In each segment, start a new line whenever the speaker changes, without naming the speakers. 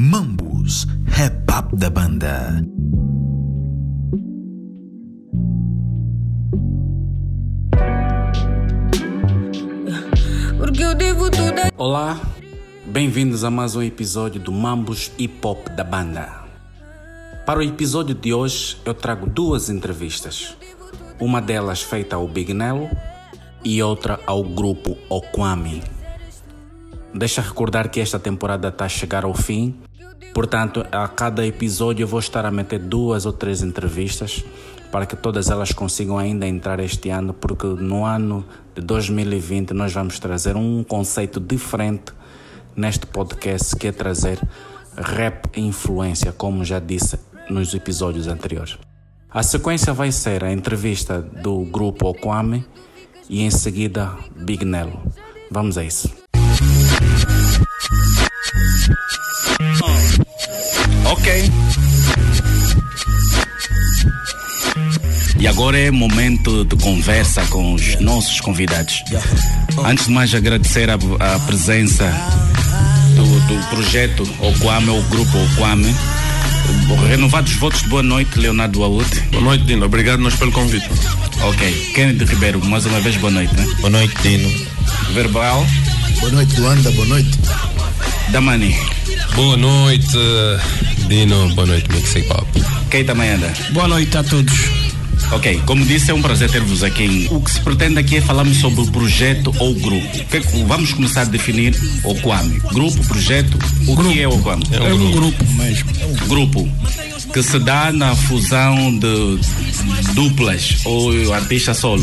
Mambus, rap up da banda.
Olá, bem-vindos a mais um episódio do Mambus Hip Hop da banda. Para o episódio de hoje, eu trago duas entrevistas. Uma delas feita ao Big Nelo e outra ao grupo Okwami. Deixa recordar que esta temporada está a chegar ao fim, portanto, a cada episódio eu vou estar a meter duas ou três entrevistas para que todas elas consigam ainda entrar este ano, porque no ano de 2020 nós vamos trazer um conceito diferente neste podcast que é trazer rap e influência, como já disse nos episódios anteriores. A sequência vai ser a entrevista do grupo Okwame e em seguida Big Nelo. Vamos a isso. Ok. E agora é momento de conversa com os nossos convidados. Antes de mais, agradecer a, a presença do, do projeto Okwame, o grupo Okwame. Renovados votos de boa noite, Leonardo Aute.
Boa noite, Dino. Obrigado nós pelo convite.
Ok. Kennedy Ribeiro, mais uma vez, boa noite. Né?
Boa noite, Dino.
Verbal,
Boa noite, Luanda. Boa noite.
Damani.
Boa noite, Dino. Boa noite, Mix Hip Hop.
Keita Mayanda.
Boa noite a todos.
Ok, como disse, é um prazer ter-vos aqui. O que se pretende aqui é falarmos sobre o projeto ou grupo. É Vamos começar a definir o Kwame. Grupo, projeto, o que é o Kwame?
É um grupo mesmo.
Grupo que se dá na fusão de duplas ou artista solo.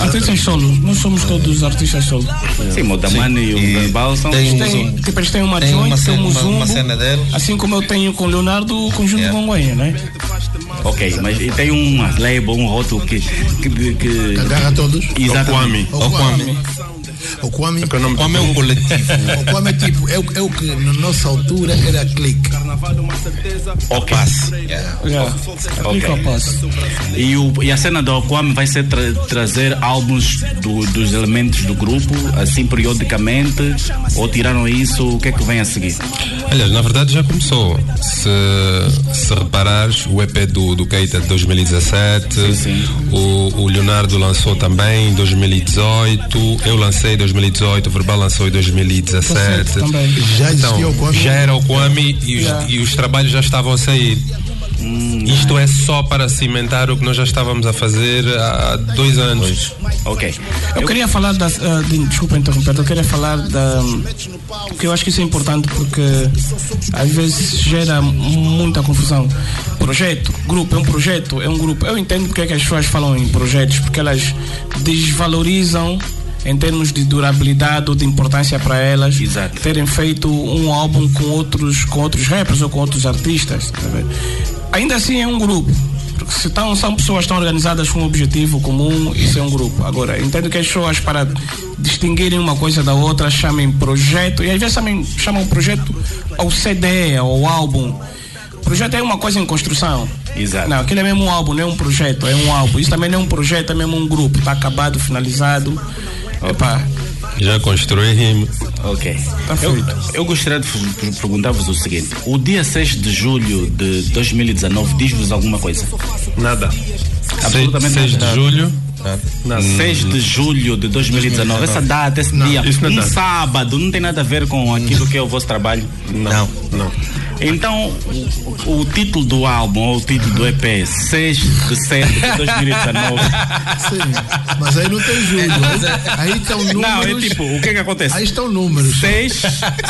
Artistas solo, nós somos todos artistas solo.
Sim, o Damani e o Verbal são.
tem-
Tem, tipo, eles têm uma
Tem
joint,
uma
tem
cena,
um
uma,
zumbo,
uma cena dele.
assim como eu tenho com o Leonardo o conjunto
Yeah.
Gonguenha, né?
Ok, mas tem um label, um rótulo que. que, que
Agarra todos.
exatamente.
Okwame.
Okwame. Okwame.
Que é o nome
Qual é o coletivo?
Okwame é tipo, é, o- é o que na nossa altura era clique.
Ok.
Yeah. Aplica o passo.
E, o, e a cena do Okwame vai ser tra- trazer álbuns do- dos elementos do grupo, assim periodicamente, ou tiraram isso, o que é que vem a seguir?
Aliás, na verdade já começou. Se, se reparares, o EP do, do Keita de 2017,
Sim, sim.
O, o Leonardo lançou também em 2018, eu lancei 2018, o Verbal lançou em 2017.
Também.
Já
Então,
o Kwame.
já era o Kwame e os,
Yeah.
e os trabalhos já estavam a sair. Isto é só para cimentar o que nós já estávamos a fazer há dois anos.
Ok.
Eu queria falar da. ah, de- desculpa interromper, eu queria falar da. Porque eu acho que isso é importante porque às vezes gera muita confusão. Projeto, grupo, é um projeto, é um grupo. Eu entendo porque é que as pessoas falam em projetos, porque elas desvalorizam em termos de durabilidade ou de importância para elas
Exato.
terem feito um álbum com outros, com outros rappers ou com outros artistas. tá? Ainda assim é um grupo. Porque se tão, são pessoas estão organizadas com um objetivo comum, isso é um grupo. Agora, entendo que as pessoas, para distinguirem uma coisa da outra, chamem projeto, e às vezes chamem, chamam projeto ao CD, ao álbum. Projeto é uma coisa em construção.
Exato.
Não, aquilo é mesmo um álbum, não é um projeto, é um álbum. Isso também não é um projeto, é mesmo um grupo. Está acabado, finalizado. Epá,
Já construí rima.
Ok.
Tá
Eu,
feito.
eu gostaria de vos per- perguntar-vos o seguinte: o dia 6 de julho de 2019 diz-vos alguma coisa?
Nada.
Absolutamente
6
nada.
de julho. Nada.
6 de julho de 2019, essa data, esse dia,
não é
um
data.
sábado, não tem nada a ver com aquilo que é o vosso trabalho.
Não.
Não.
Então, o, o título do álbum, ou o título do EP, 6 de 7 de 2019.
Sim. Mas aí não tem julho. Aí, aí estão números.
Não, é tipo, o que é que acontece?
Aí estão números.
6,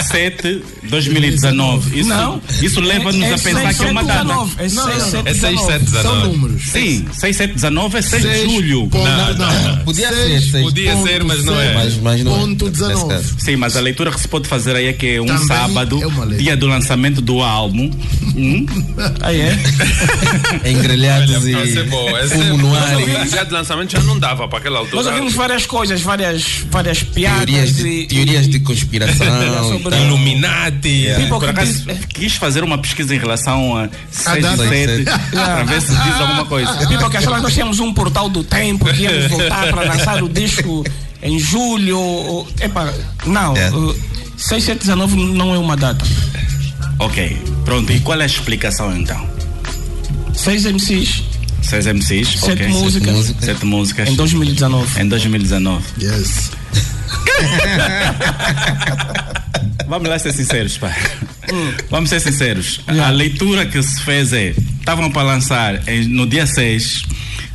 7, 2019. Isso,
Não.
isso leva-nos a pensar que é uma data.
É 6, 7,
É 6, 7,
São
19.
números.
Sim, 6, 7, 19 é 6 de
Seis
julho.
ponto-
Não,
não.
Podia
Seis
ser, seis.
Podia ser, mas não é.
Mas, mas não é.
Ponto
Nesse
19.
caso.
Sim, mas a leitura que se pode fazer aí é que é um
Também
sábado,
é
dia do lançamento do álbum. Hum?
Aí é?
Engrelhados e
é é
fumo no ar.
Já de lançamento já não dava para aquela altura.
Nós ouvimos várias coisas, várias, várias piadas.
Teorias de,
e-
teorias de conspiração. E.
Illuminati.
People
Por acaso,
diz-
quis fazer uma pesquisa em relação a 6
data.
de 7
Seis,
para ver se diz alguma coisa.
People que achavam que nós tínhamos um portal do tempo, que íamos voltar para lançar o disco em julho. ou- Epa, não.
É.
uh, 6, 7, 19 não é uma data.
Ok, pronto. E qual é a explicação então?
Seis MCs,
Seis MCs,
sete
ok.
músicas
músicas.
Sete músicas.
em 2019.
Em 2019.
Yes.
Vamos lá ser sinceros, pá. Vamos ser sinceros. A
Yeah.
leitura que se fez é: estavam para lançar no dia 6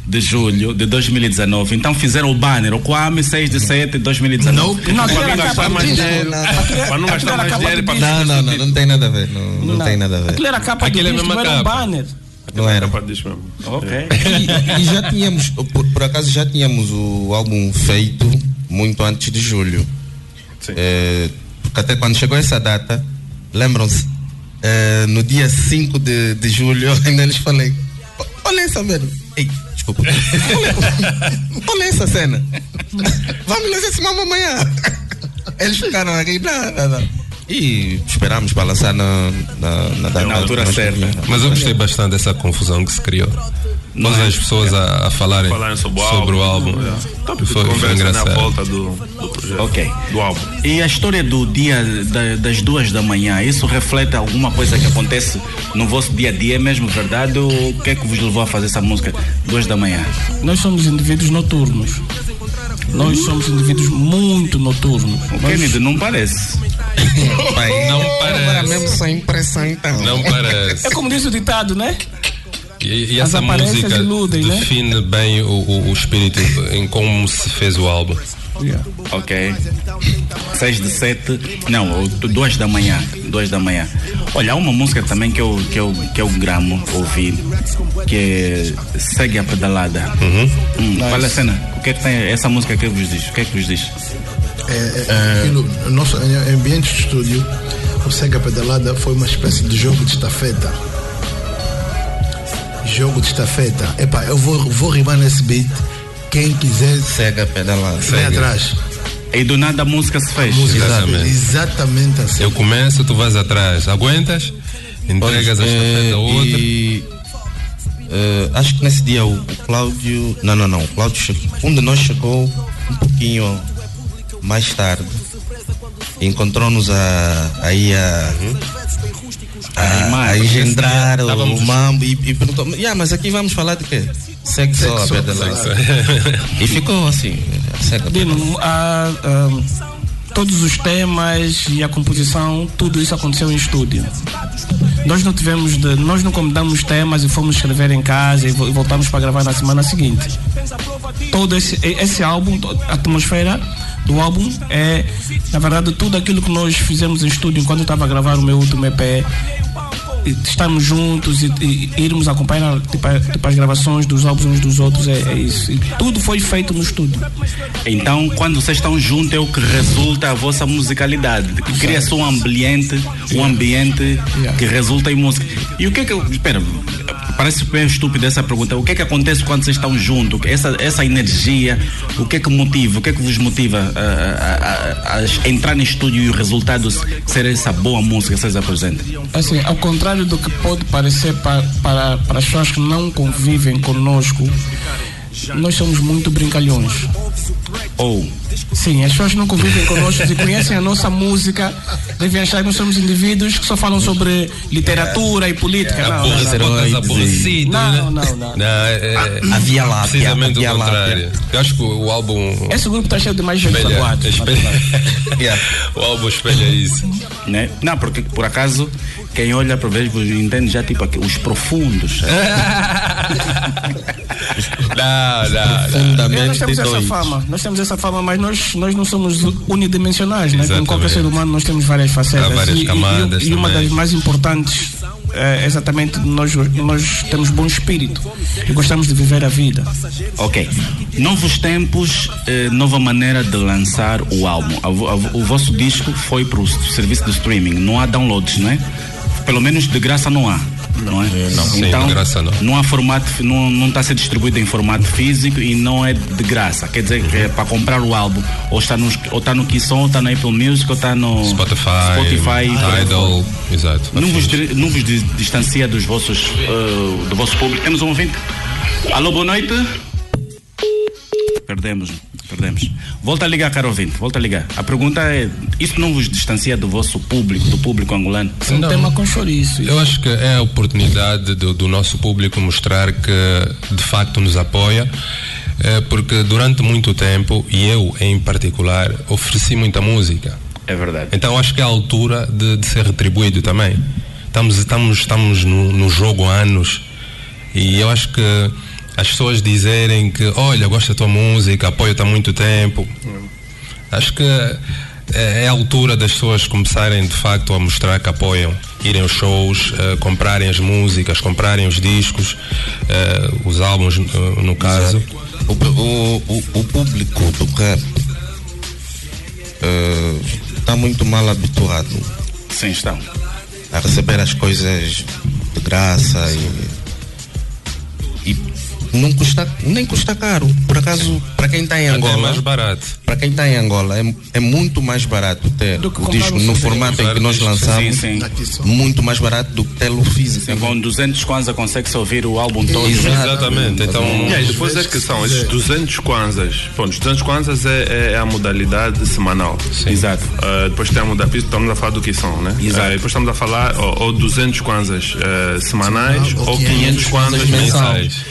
de julho de 2019. Então fizeram o banner, o Kwame 6 de 7 de 2019.
Não,
Não,
Para não
era
gastar
capa
mais
do disco.
dinheiro. Para não gastar
era
mais dinheiro.
do
para
disco.
Não, não, não, não tem nada a ver. Não, não, tem nada a ver.
Aquilo era a capa
Aquilo
do
é
disco, não era um banner.
Não era.
Capa disso mesmo.
Ok.
E, e já tínhamos, por, por acaso já tínhamos o álbum feito muito antes de julho.
Sim.
Eh, porque até quando chegou essa data, lembram-se, eh, no dia 5 de, de julho, eu ainda lhes falei: "O- olha essa merda. Ei, desculpa. Olha, essa cena. Vamos lançar esse mama amanhã. Eles ficaram aqui, não, não, não. E esperamos para lançar na, na, na data.
Na altura certa.
Mas eu gostei bastante dessa confusão que se criou. Todas as pessoas a, a falarem,
Falarem sobre o
sobre
álbum.
o álbum.
É.
Foi, foi
conversa na
engraçado.
volta do, do projeto.
Ok.
Do álbum.
E a história do dia da- das duas da manhã, isso reflete alguma coisa que acontece no vosso dia a dia, é mesmo verdade? Ou o que é que vos levou a fazer essa música duas da manhã?
Nós somos indivíduos noturnos. Nós somos indivíduos muito noturnos.
O
Nós-
Kennedy não parece.
Pai,
Não
Agora
parece.
mesmo sem impressão então.
Não parece.
É como diz o ditado, né?
E, e
As
essa música
iludem, né?
define bem o, o, o espírito em como se fez o álbum.
Ok. 6 de 7. Não, ou d- duas da manhã. Duas da manhã. Olha, há uma música também que eu, que eu, que eu gramo, ouvi, que é Segue a Pedalada. Hum, Qual é a cena? O que é que tem essa música que vos diz? O que é que vos diz?
É, é, aquilo, no nosso ambiente de estúdio, o Sega Pedalada foi uma espécie de jogo de estafeta. Jogo de estafeta. Epá, eu vou, vou rimar nesse beat. Quem quiser,
Cega pedalada.
vem atrás.
E do nada a música se fez.
Música
Exatamente.
exatamente assim.
Eu começo, tu vais atrás. Aguentas? Entregas a estafeta a outra.
E, eh, acho que nesse dia o, o Cláudio. Não, não, não. O Cláudio chegou. Um de nós chegou um pouquinho mais tarde. Encontrou-nos a, aí a. A, a
porque
engendrar
esse dia
o, o mambo e, e perguntou: yeah, mas aqui vamos falar de quê? Sexo a
Sexo,
pedalada. E ficou assim.
Dino, a- a- todos os temas e a composição, tudo isso aconteceu em estúdio. Nós não tivemos, de, nós não combinamos temas e fomos escrever em casa e, vo- voltamos para gravar na semana seguinte. Todo esse, esse álbum, a atmosfera do álbum é, na verdade, tudo aquilo que nós fizemos em estúdio enquanto eu estava a gravar o meu último EP. Estarmos juntos e, e- irmos acompanhar tipo, tipo, as gravações dos álbuns uns dos outros, é, é isso. E tudo foi feito no estúdio.
Então, quando vocês estão juntos, é o que resulta a vossa musicalidade. Que cria-se um ambiente, um ambiente
Yeah.
que resulta em música. E o que é que. eu- Espera, parece bem estúpido essa pergunta. O que é que acontece quando vocês estão juntos? Essa, essa energia, o que é que motiva? O que é que vos motiva a, a- a- a entrar em estúdio e o resultado ser essa boa música que vocês apresentam?
Assim, ao contrário do que pode parecer para, para, para as pessoas que não convivem conosco, nós somos muito brincalhões.
Ou.
Sim, as pessoas não convivem conosco e conhecem a nossa música devem achar que nós somos indivíduos que só falam sobre literatura e política. Não, não, não. Não, não, não.
Não, é,
A Via Láctea,
Precisamente
a Via
o contrário. Eu acho que o álbum.
Esse grupo está cheio de mais gente aguado.
o álbum espelha isso.
Né? Não, porque por acaso quem olha para ver entende já tipo aqui, os profundos.
Não, não, não.
Nós Fama, nós temos essa fama, mas nós, nós não somos unidimensionais, né? Como qualquer ser humano, nós temos várias facetas.
Há várias
e, e-
camadas
e, uma
também.
das mais importantes é exatamente nós, nós temos bom espírito e gostamos de viver a vida.
Ok. Novos tempos, eh, nova maneira de lançar o álbum. A a o vosso disco foi para o serviço de streaming. Não há downloads, não é? Pelo menos de graça não há. Não é?
Não, sim, de graça não.
há formato, não, não está a ser distribuído em formato físico e não é de graça. Quer dizer, que é para comprar o álbum, ou está, nos, ou está no Kisson, ou está na Apple Music, ou está no
Spotify,
Spotify aí
Idol, exato.
não vos, dir- não vos di- distancia dos vossos, eh, do vosso público. Temos um ouvinte. Alô, boa noite. Perdemos. Perdemos. Volta a ligar, caro ouvinte, volta a ligar. A pergunta é: isso não vos distancia do vosso público, do público angolano?
É um
Não.
tema com chouriço.
Eu acho que é a oportunidade do, do nosso público mostrar que de facto nos apoia, eh, porque durante muito tempo, e eu em particular, ofereci muita música.
É verdade.
Então acho que é a altura de, de ser retribuído também. Estamos, estamos, estamos no, no jogo há anos e eu acho que as pessoas dizerem que, olha, gosto da tua música, apoio-te há muito tempo, acho que é, é a altura das pessoas começarem de facto a mostrar que apoiam, irem aos shows, eh, comprarem as músicas, comprarem os discos, eh, os álbuns no, no caso.
O, o, o, público do rap está muito mal habituado
Sim, estão.
a receber as coisas de graça e não custa, nem custa caro. Por acaso, para quem está em
Até é
Angola,
mais barato.
para quem está em Angola, é, é muito mais barato ter
Do que
o disco no formato em que nós lançamos.
Sim, sim.
Muito mais barato do que tê-lo físico.
Com 200 kwanza consegue-se ouvir o álbum todo.
Exato.
Exatamente. Então,
E aí, depois é que são esses 200 kwanzas. Pronto, os 200 kwanzas é, é a modalidade semanal.
Exato.
Uh, depois tem a modalidade, estamos a falar do que são, né?
Exato.
Uh, depois estamos a falar ou, ou 200 kwanzas uh, semanais
ou
ou
500
500 kwanzas
kwanzas
mensais.
mensais.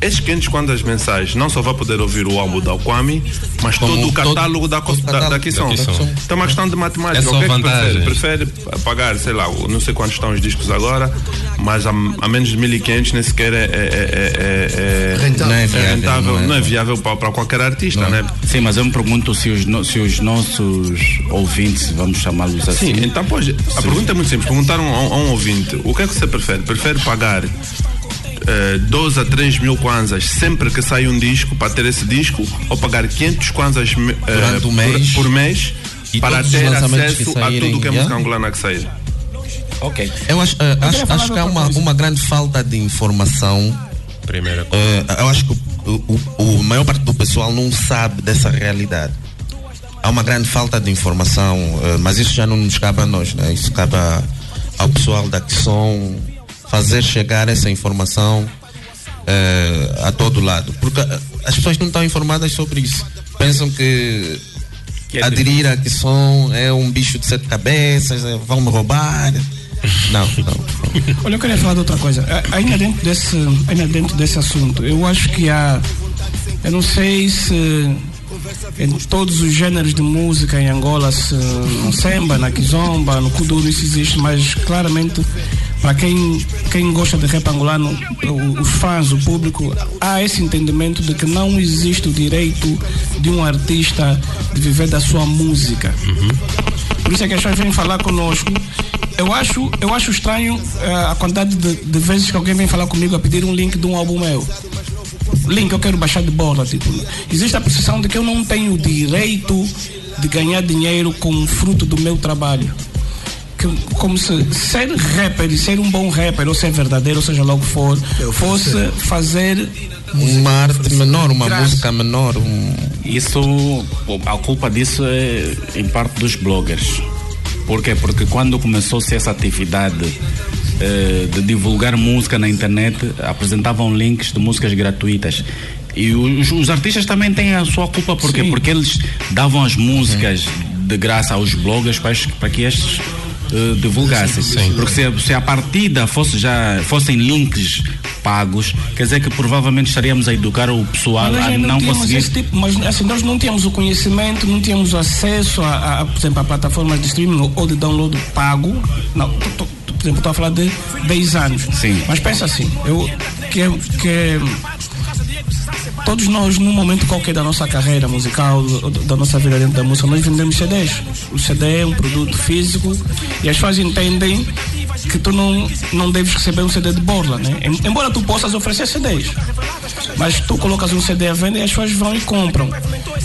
Esses 500 kwanzas mensais não só vai poder ouvir o álbum da Alquami, mas
Como
todo o
todo-
catálogo da,
todo
da, da Kisson.
da Kisson.
Então é uma questão de matemática.
É só
o que é que prefere? Prefere pagar, sei lá, não sei quantos estão os discos agora, mas a, a menos de 1500 nem sequer é, é, é, é, é,
Rentável.
Não é
é
viável.
rentável,
não é?
não é viável para, qualquer artista, né?
Sim, mas eu me pergunto se os, no- se os nossos ouvintes, vamos chamá-los assim,
Sim, então, pois, a pergunta é muito simples. Perguntaram a, a um ouvinte: o que é que você prefere? Prefere pagar eh, 12 a 3 mil kwanzas sempre que sai um disco para ter esse disco ou pagar 500 kwanzas eh,
Durante o
por-
mês.
por, mês
E
para ter acesso
que
a
saírem,
tudo que é
yeah?
música angolana que sair?
ok.
Eu acho, eh, acho, acho que há uma, uma grande falta de informação.
primeira coisa.
Eh, eu acho que o, o, o maior parte do pessoal não sabe dessa realidade. Há uma grande falta de informação, eh, mas isso já não nos cabe a nós, né? Isso cabe a- ao pessoal da Kisson fazer chegar essa informação eh, a todo lado. Porque eh, as pessoas não estão informadas sobre isso. Pensam que
Que é
aderir a Kisson é um bicho de sete cabeças, eh, vão me roubar. Não, não.
Olha, eu queria falar de outra coisa. Ainda dentro desse, ainda dentro desse assunto, eu acho que há. Eu não sei se em todos os gêneros de música em Angola, se no samba, na kizomba, no kuduro, isso existe, mas claramente para quem, quem gosta de rap angolano, o- os fãs, o público, há esse entendimento de que não existe o direito de um artista de viver da sua música. Por isso é que as pessoas vêm falar conosco. Eu acho, eu acho estranho eh, a quantidade de, de vezes que alguém vem falar comigo a pedir um link de um álbum meu. Link eu quero baixar de borla. Tipo, existe a percepção de que eu não tenho o direito de ganhar dinheiro com fruto do meu trabalho. Que, como se ser rapper e ser um bom rapper, ou ser verdadeiro, ou seja lá o que for, fosse fazer
Uma arte menor, uma
Graça.
música menor. um-
Isso, a culpa disso é em parte dos bloggers. Por quê? Porque quando começou-se essa atividade eh, de divulgar música na internet, apresentavam links de músicas gratuitas. E os, os artistas também têm a sua culpa, por quê?
Sim.
Porque eles davam as músicas de graça aos bloggers para, para que estes eh, divulgassem. Porque se, se a partida fosse já, fossem links pagos, quer dizer que provavelmente estaríamos a educar o pessoal
Mas
a não
tínhamos
conseguir
tipo, mas assim, nós não tínhamos o conhecimento, não tínhamos acesso a, a, por exemplo, a plataformas de streaming ou de download pago. Não, tô- tô- tô- por exemplo, estou a falar de 10 anos.
Sim.
Mas pensa assim, eu que, que todos nós, num momento qualquer da nossa carreira musical, da nossa vida dentro da música, nós vendemos CDs. O CD é um produto físico e as pessoas entendem que tu não, não deves receber um CD de borla, né? Em- Embora tu possas oferecer CDs. Mas tu colocas um CD à venda e as pessoas vão e compram.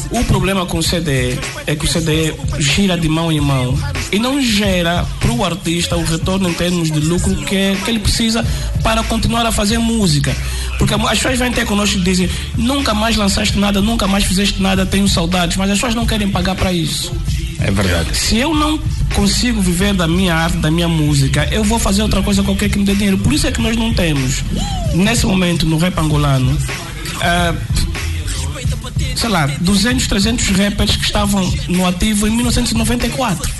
O problema com o CD é que o CD gira de mão em mão e não gera para o artista o retorno em termos de lucro que, que ele precisa para continuar a fazer música. Porque as pessoas vêm ter conosco e dizem: nunca mais lançaste nada, nunca mais fizeste nada, tenho saudades, mas as pessoas não querem pagar para isso.
É verdade.
Se eu não consigo viver da minha arte, da minha música, eu vou fazer outra coisa qualquer que me dê dinheiro. Por isso é que nós não temos, nesse momento, no rap angolano, ah, sei lá, 200, 300 rappers que estavam no ativo em 1994.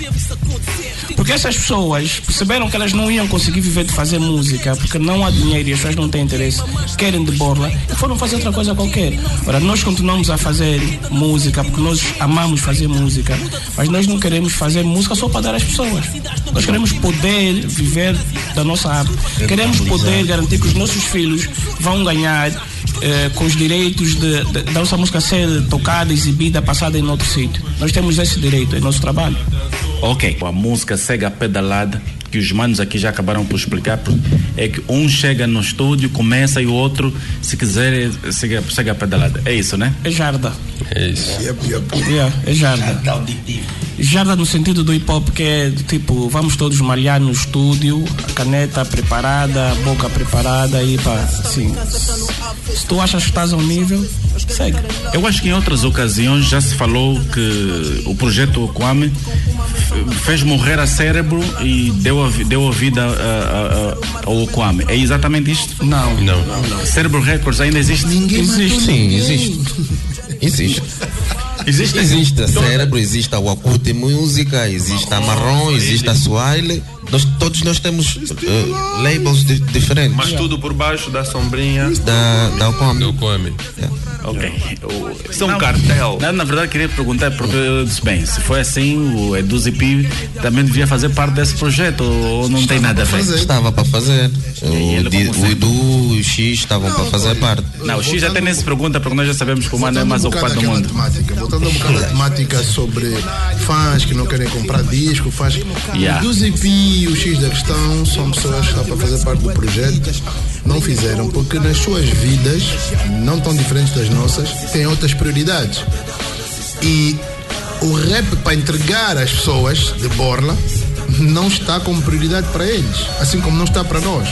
Porque essas pessoas perceberam que elas não iam conseguir viver de fazer música, porque não há dinheiro e as pessoas não têm interesse, querem de borla, e foram fazer outra coisa qualquer. Ora, nós continuamos a fazer música porque nós amamos fazer música, mas nós não queremos fazer música só para dar às pessoas. Nós queremos poder viver da nossa arte. Queremos poder garantir que os nossos filhos vão ganhar eh, com os direitos de, de- da nossa música ser tocada, exibida, passada em outro sítio. Nós temos esse direito, é nosso trabalho.
Ok. A música segue a pedalada, que os manos aqui já acabaram por explicar, é que um chega no estúdio, começa e o outro, se quiser, segue, segue a pedalada. É isso, né?
É jarda.
É isso.
Yeah, é jarda. Jarda no sentido do hip hop que é tipo, vamos todos malhar no estúdio, a caneta preparada, a boca preparada e pá, assim. Se tu achas que estás ao nível, segue.
Eu acho que em outras ocasiões já se falou que o projeto Kwame fez morrer a cérebro e deu a, deu a vida a- a- a- ao Kwame. É exatamente isto?
Não.
Não.
Cérebro Records ainda existe?
Existe.
Sim, existe. Existe.
Existe?
Existe a Cérebro, existe a Wakute Música, existe a Marrom, existe a Swile. Nós, todos nós temos eh, labels di- diferentes
Mas tudo por baixo da sombrinha.
da, da Ocom.
Do Kwame.
Ok. O-
Isso é um
Não,
cartel.
Na, na verdade, queria perguntar, porque eu disse, bem, se foi assim, o Edu Zipi também devia fazer parte desse projeto, ou não tem nada a ver?
Estava para fazer. O, Edu e o X estavam para fazer parte.
Não, o X até nem se pergunta, porque nós já sabemos que o mano é mais ocupado do mundo.
Temática, voltando um bocado à temática sobre fãs que não querem comprar disco, fãs.
Yeah.
O ZP e o X da questão são pessoas que para fazer parte do projeto, não fizeram, porque nas suas vidas, não tão diferentes das nossas, têm outras prioridades. E o rap para entregar às pessoas de Borla não está como prioridade para eles, assim como não está para nós.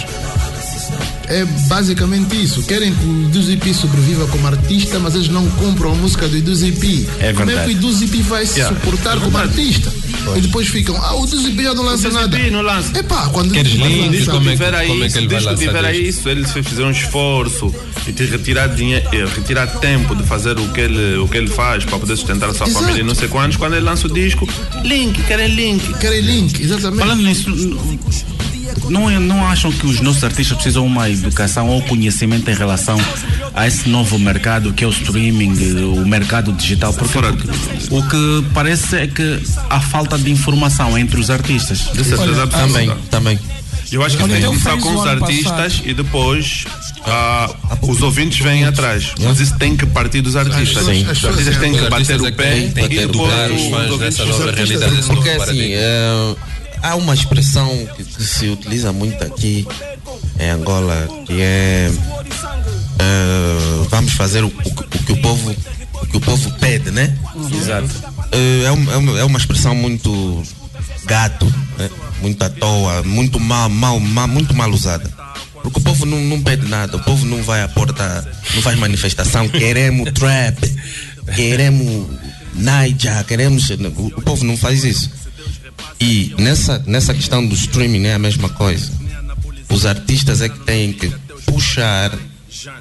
É basicamente isso. Querem que o Duzipi sobreviva como artista, mas eles não compram a música do Duzipi.
É
Como é que o Duzipi vai se
Yeah.
suportar
É
como artista? E depois ficam, ah, o Duzipi já não lança
O
nada.
Não lança.
Epá, quando
Queres link?
lançar-
Como é que-
tiver aí
como é que
isso,
ele vai lançar
isso, ele se fizer um esforço e te retirar dinheiro, eh, retirar tempo de fazer o que ele, o que ele faz para poder sustentar a sua
Exato.
família e não sei quantos, quando ele lança o disco, link, querem link.
Querem link, exatamente.
Falando nisso, não, não acham que os nossos artistas precisam uma educação ou conhecimento em relação a esse novo mercado que é o streaming, o mercado digital? Porque
Fora-
o que parece é que há falta de informação entre os artistas.
De certeza absoluta.
Também, também.
Eu acho que
Olha,
tem que
eu
começar com os artistas
passado.
e depois ah, os ouvintes vêm atrás. Mas isso tem que partir dos artistas.
Sim.
Os artistas têm que bater o
é
pé e
que
depois
educar os
ouvintes.
Porque assim,
paradigma.
eh, há uma expressão que, que se utiliza muito aqui em Angola que é eh, vamos fazer o, o que- o que o povo o que o povo pede, né?
Exato.
Eh, é, um- é uma, é uma expressão muito gato, né? muito à toa, muito mal, mal, mal- muito mal usada. Porque o povo não, não pede nada, o povo não vai à porta, não faz manifestação, queremos trap, queremos Naija, queremos. O, o povo não faz isso. E nessa, nessa questão do streaming é a mesma coisa. Os artistas é que têm que puxar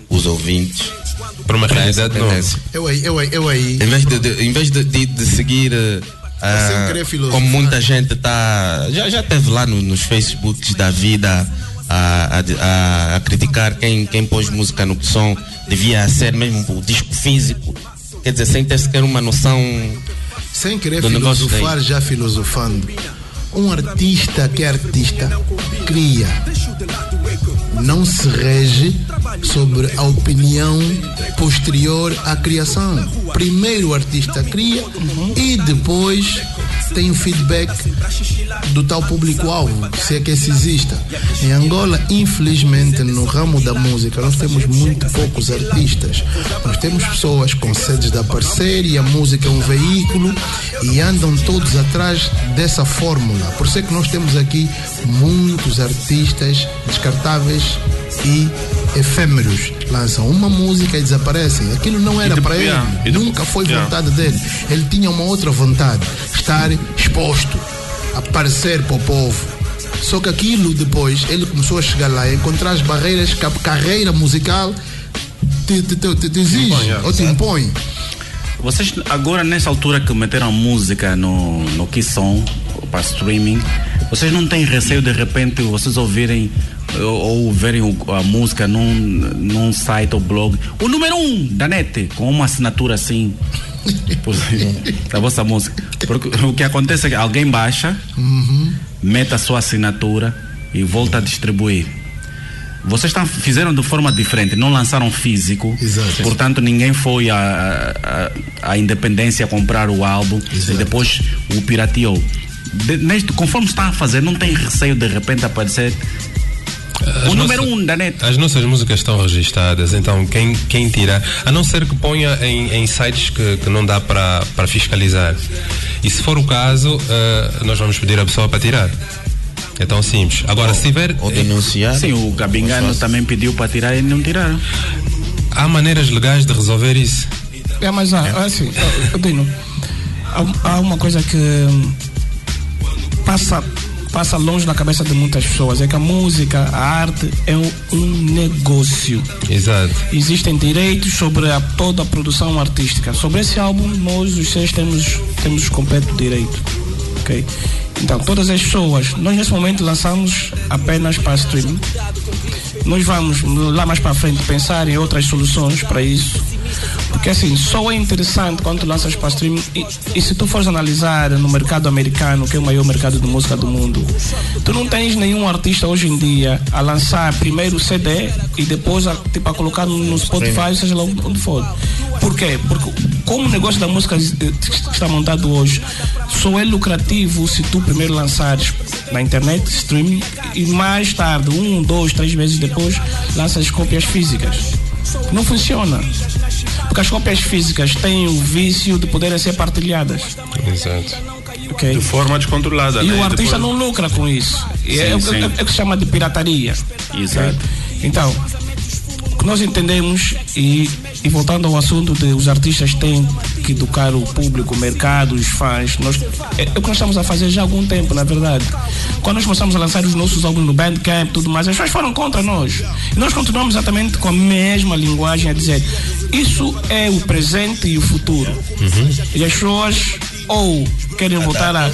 os ouvintes
Para uma realidade nova.
Eu aí, eu aí, eu aí.
Em vez de, de- em vez de, de- de seguir eh, ah,
querer filosofar.
como muita gente tá já já teve lá no- nos Facebooks da vida a, a- a- a criticar quem, quem pôs música no som devia ser mesmo o disco físico quer dizer sem ter sequer uma noção
Sem querer
Do
filosofar, já filosofando. Um artista que é artista cria. Não se rege sobre a opinião posterior à criação. Primeiro o artista cria e depois tem o feedback do tal público-alvo, se é que esse exista. Em Angola, infelizmente, no ramo da música, nós temos muito poucos artistas. Nós temos pessoas com sedes de aparecer e a música é um veículo e andam todos atrás dessa fórmula. Por isso é que nós temos aqui muitos artistas descartáveis e efêmeros. Lançam uma música e desaparecem. Aquilo não era para ele.
e
Nunca foi vontade dele. Ele tinha uma outra vontade, estar exposto, aparecer para o povo. Só que aquilo depois, ele começou a chegar lá e encontrar as barreiras que a carreira musical te, te, te, te- exige ou te impõe.
Vocês agora nessa altura que meteram música no, no Kisson para streaming, vocês não têm receio de repente vocês ouvirem ou, ou verem o- a música num, num site ou blog, o número um da net, com uma assinatura assim da vossa música. Porque o que acontece é que alguém baixa, mete a sua assinatura e volta a distribuir. Vocês estão, fizeram de forma diferente, não lançaram físico,
Exato.
portanto ninguém foi à, à independência comprar o álbum e depois o pirateou. De, neste, conforme está a fazer, não tem receio de repente aparecer o
As
número
nossas-
um da net.
As nossas músicas estão registadas, então quem, quem tirar, a não ser que ponha em, em sites que, que não dá para fiscalizar. E se for o caso, eh, nós vamos pedir a pessoa para tirar. É tão simples. Agora, se tiver.
Ou denunciar.
Sim, o Gabingano também pediu para tirar e não tiraram.
Há maneiras legais de resolver isso.
É, mas há, assim, ó, ó, Dino, há, há uma coisa que hum, passa, passa longe na cabeça de muitas pessoas, é que a música, a arte é um, um negócio.
Exato.
Existem direitos sobre a, toda a produção artística. Sobre esse álbum, nós os seis temos, temos completo direito. Ok? Então, todas as pessoas, nós nesse momento lançamos apenas para streaming. Nós vamos lá mais para frente pensar em outras soluções para isso. Porque assim, só é interessante quando tu lanças para streaming e, e se tu fores analisar no mercado americano, que é o maior mercado de música do mundo, tu não tens nenhum artista hoje em dia a lançar primeiro o CD e depois a, tipo, a colocar no, Spotify, seja lá onde for. Por quê? Porque como o negócio da música eh, está montado hoje, só é lucrativo se tu primeiro lançares na internet, streaming, e mais tarde, um, dois, três meses depois, lanças cópias físicas. Não funciona. Porque as cópias físicas têm o vício de poderem ser partilhadas.
Exato.
ok?
De forma descontrolada.
E
né?
o artista
Depois-
não lucra com isso. É, o que-
sim.
é o que se chama de pirataria.
Exato.
Então, o que nós entendemos, e, e voltando ao assunto de os artistas têm que educar o público, o mercado, os fãs, nós, é, é o que nós estamos a fazer já há algum tempo, na verdade. Quando nós começamos a lançar os nossos álbuns no Bandcamp e tudo mais, as pessoas foram contra nós. E nós continuamos exatamente com a mesma linguagem a dizer isso é o presente e o futuro. E as pessoas ou querem voltar a.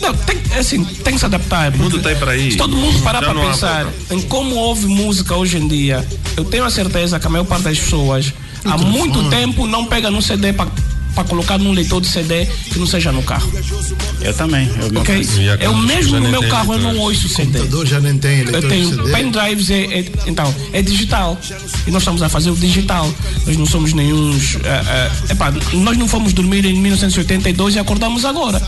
Não, tem, assim, tem que se adaptar. Porque
tá aí para aí.
Se todo mundo parar para pensar em como ouve música hoje em dia, eu tenho a certeza que a maior parte das pessoas há muito tempo não pega num CD para colocar num leitor de CD que não seja no carro.
Eu também. Eu, meu
Ok?
Há
Eu mesmo no meu carro eu não
leitor.
ouço CD.
O computador já nem tem
Eu
leitor de
tenho pendrives, é, é- então, é digital. E nós estamos a fazer o digital. Nós não somos nenhum. epá, nós não fomos dormir em 1982 e acordamos agora.